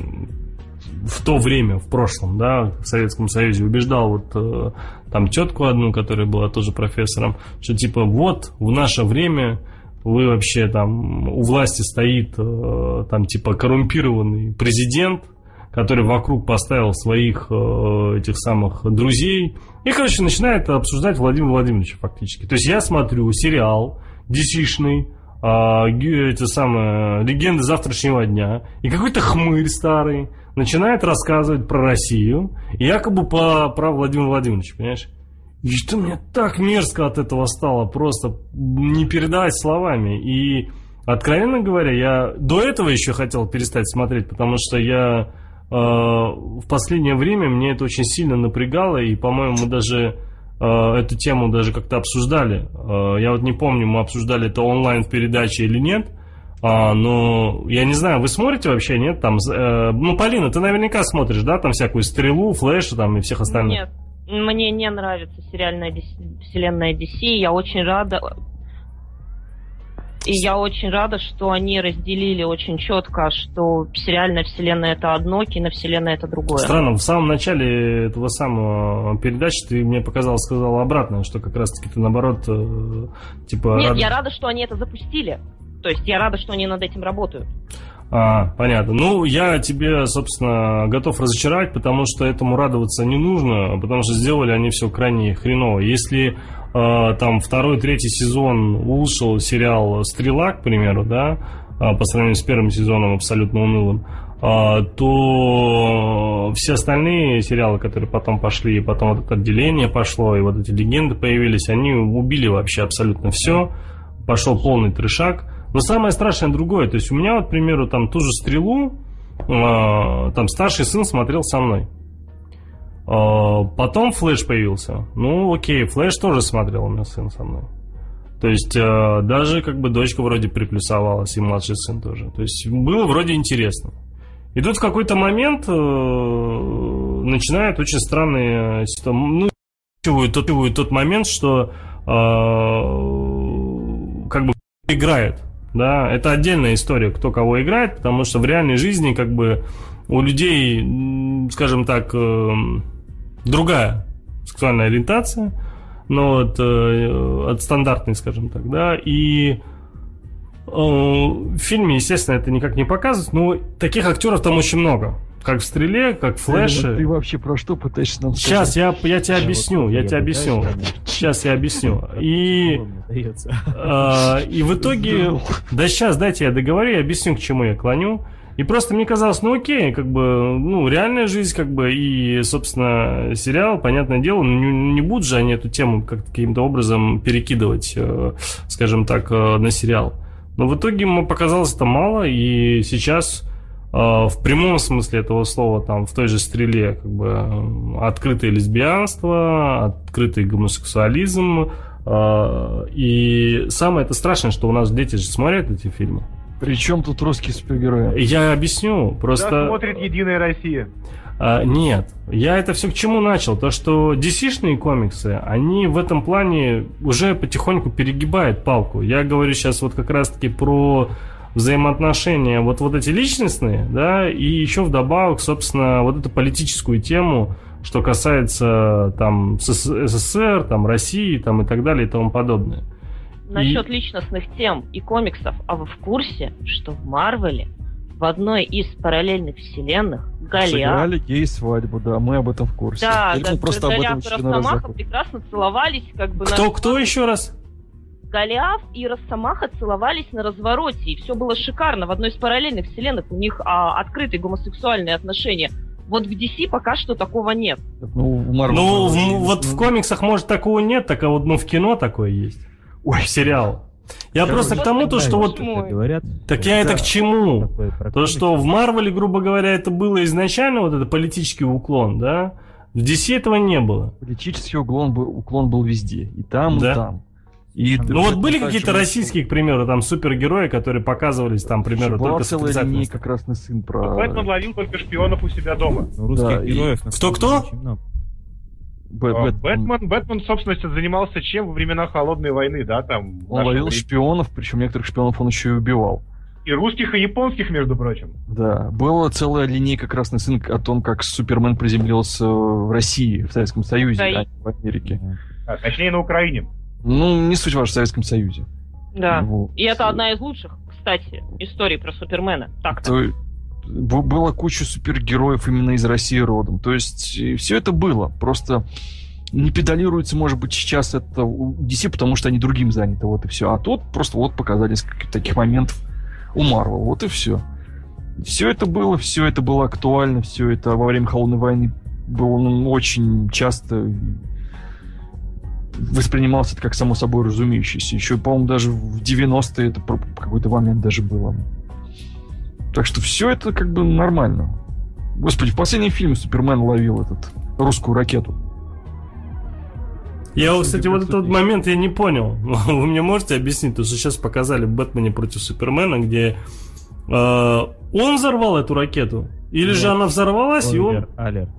в то время, в прошлом, да, в Советском Союзе убеждал вот э, там тетку одну, которая была тоже профессором, что типа вот в наше время вы вообще там у власти стоит э, там типа коррумпированный президент, который вокруг поставил своих э, этих самых друзей и, короче, начинает обсуждать Владимира Владимировича фактически. То есть я смотрю сериал DC-шный, а, эти самые легенды завтрашнего дня, и какой-то хмырь старый начинает рассказывать про Россию, якобы по, про Владимира Владимировича, понимаешь? И что мне так мерзко от этого стало, просто не передавать словами. И, откровенно говоря, я до этого еще хотел перестать смотреть, потому что я э, в последнее время мне это очень сильно напрягало, и, по-моему, даже эту тему даже как-то обсуждали. Э, я вот не помню, мы обсуждали это онлайн в передаче или нет. А, но я не знаю, вы смотрите вообще, нет? Там, э, ну, Полина, ты наверняка смотришь, да, там всякую стрелу, Flash там и всех остальных. Нет, мне не нравится сериальная DC вселенная DC. Я очень рада. И я очень рада, что они разделили очень четко, что сериальная вселенная это одно, киновселенная это другое. Странно, в самом начале этого самого передачи ты мне показал, сказал обратное, что как раз-таки ты наоборот, э, типа... Нет, рад- я рада, что они это запустили. То есть я рада, что они над этим работают. А, понятно. Ну, я тебе, собственно, готов разочаровать, потому что этому радоваться не нужно, потому что сделали они все крайне хреново. Если там второй, третий сезон улучшил сериал «Стрела», к примеру, да, а, по сравнению с первым сезоном абсолютно унылым, а, то все остальные сериалы, которые потом пошли, и потом вот это отделение пошло, и вот эти легенды появились, они убили вообще абсолютно все. Пошел полный трешак. Но самое страшное другое. То есть у меня, вот, к примеру, там ту же стрелу, э, там старший сын смотрел со мной. Э, потом Флэш появился. Ну, окей, Флэш тоже смотрел у меня сын со мной. То есть э, даже как бы дочка вроде приплюсовалась, и младший сын тоже. То есть было вроде интересно. И тут в какой-то момент э, начинает очень странные ситуации. Ну, тот, тот момент, что э, как бы играет. Да, это отдельная история, кто кого играет, потому что в реальной жизни как бы у людей, скажем так, э, другая сексуальная ориентация, но от, э, от стандартной, скажем так, да, и э, в фильме, естественно, это никак не показывают, но таких актеров там очень много. Как в «Стреле», как в «Флэше». Ты вообще про что пытаешься нам Сейчас я, я тебе объясню, я тебе объясню. Сейчас я объясню. И, а, и в итоге... Да сейчас, дайте я договорю, я объясню, к чему я клоню. И просто мне казалось, ну окей, как бы, ну, реальная жизнь, как бы, и, собственно, сериал, понятное дело, ну, не, не будут же они эту тему как каким-то образом перекидывать, э, скажем так, э, на сериал. Но в итоге ему показалось это мало, и сейчас э, в прямом смысле этого слова, там, в той же стреле, как бы, открытое лесбиянство, открытый гомосексуализм, и самое это страшное, что у нас дети же смотрят эти фильмы. Причем тут русские супергерои? Я объясню, просто... Да, смотрит Единая Россия. А, нет, я это все к чему начал? То, что DC-шные комиксы, они в этом плане уже потихоньку перегибают палку. Я говорю сейчас вот как раз-таки про взаимоотношения вот, вот эти личностные, да, и еще вдобавок, собственно, вот эту политическую тему, что касается там СС- СССР, там России, там и так далее и тому подобное. Насчет личностных тем и комиксов, а вы в курсе, что в Марвеле в одной из параллельных вселенных Голиаф, Сыграли гей-свадьбу, да, мы об этом в курсе. да, Я да, думал, просто об этом и Росомаха прекрасно целовались, как бы Кто, на... кто еще раз? Голиаф и Росомаха целовались на развороте, и все было шикарно. В одной из параллельных вселенных у них а, открытые гомосексуальные отношения. Вот в DC пока что такого нет. Ну, в Marvel Ну, в- вот в комиксах, может, такого нет, так а вот ну, в кино такое есть. Ой, сериал. Я Короче, просто к тому, то, что вот... Говорят. Так я это к чему? То, что в Марвеле, грубо говоря, это было изначально, вот это политический уклон, да? В DC этого не было. политический уклон был, уклон был везде. И там, Да. и там. И Ну вот были какие-то российские, к примеру, там супергерои, которые показывались там, к примеру, Была только целая отрицательной линейка «Красный сын» про... Бэтмен ловил только шпионов у себя дома. Ну, русских Да, героев на Кто-кто? Бэт- А, Бэт- Бэтмен, Бэтмен, собственно, занимался чем во времена Холодной войны, да, там. Он ловил время. шпионов, причем некоторых шпионов он еще и убивал. И русских, и японских, между прочим. Да, была целая линейка «Красный сын» о том, как Супермен приземлился в России, в Советском Союзе, Украине. а не в Америке. А, точнее, на Украине. Ну, не суть важна, в Советском Союзе. Да. Вот. И это одна из лучших, кстати, историй про Супермена. Так-то. То- б- была куча супергероев именно из России родом. То есть все это было. Просто не педалируется, может быть, сейчас это DC, потому что они другим заняты. Вот и все. А тут просто вот показали несколько таких моментов у Марвел. Вот и все. Все это было, все это было актуально, все это во время Холодной войны было ну, очень часто воспринималось это как само собой разумеющееся. Еще, по-моему, даже в 90-е это какой-то момент даже было. Так что все это как бы нормально. Господи, в последнем фильме Супермен ловил этот русскую ракету. Я, вот, кстати, вот этот момент я не понял. Вы мне можете объяснить, то, что сейчас показали в Бэтмене против Супермена, где э, он взорвал эту ракету? Или же Нет. она взорвалась, и он... Алерт.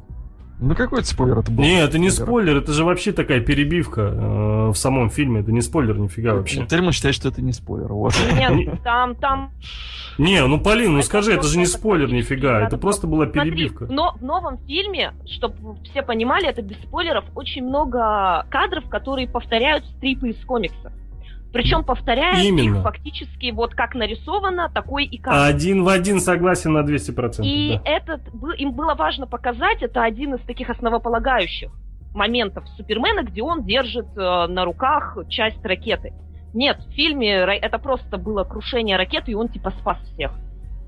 Ну какой это спойлер? Это был Не, это не спойлер, это же вообще такая перебивка э, в самом фильме. Это не спойлер, нифига вообще. Термин считает, что это не спойлер. Вот. Нет, там, там... Не, ну Полин, ну скажи, это же не спойлер, нифига. Это просто была перебивка. но в новом фильме, чтобы все понимали, это без спойлеров, очень много кадров, которые повторяют стрипы из комикса. Причем повторяют Именно. их фактически вот как нарисовано, такой и как. Один в один согласен на 200%. И да. этот им было важно показать, это один из таких основополагающих моментов Супермена, где он держит э, на руках часть ракеты. Нет, в фильме это просто было крушение ракеты, и он типа спас всех.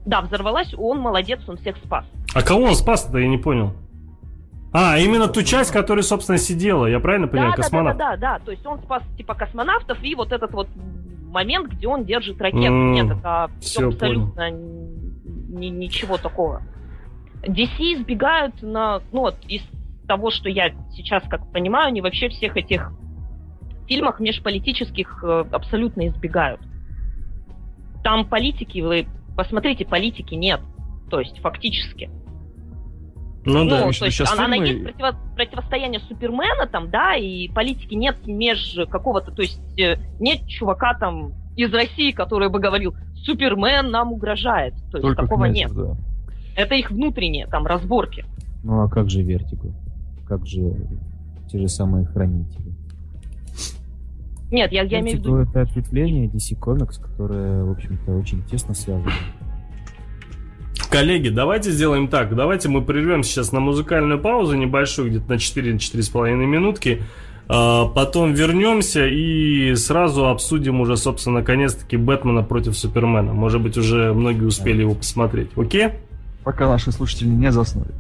Да, взорвалась, он молодец, он всех спас. А кого он спас-то, я не понял. А, именно ту часть, которая, собственно, сидела, я правильно понимаю, да, да, да, космонавт? да, да, да. То есть он спас типа космонавтов и вот этот вот момент, где он держит ракету. М, Нет, это все абсолютно ни- ничего такого. DC избегают на, ну вот из того, что я сейчас как понимаю, они вообще всех этих фильмах межполитических э, абсолютно избегают. Там политики, вы посмотрите, политики нет. То есть фактически. Ну, Ну, да. то что есть сейчас она, она фильмы- есть противо- противостояние Супермена там, да, и политики нет меж какого-то, то есть э, нет чувака там из России, который бы говорил, Супермен нам угрожает. То есть Только такого Князев, нет. да. Это их внутренние там разборки. Ну а как же Вертиго? Как же те же самые хранители? Нет, я, я имею в виду... это ответвление DC Comics, которое, в общем-то, очень тесно связано. Коллеги, давайте сделаем так. Давайте мы прервем сейчас на музыкальную паузу небольшую, где-то на 4-4,5 минутки. А, Потом вернемся и сразу обсудим уже, собственно, наконец-таки Бэтмена против Супермена. Может быть, уже многие успели его посмотреть. Окей? Пока наши слушатели не заснули.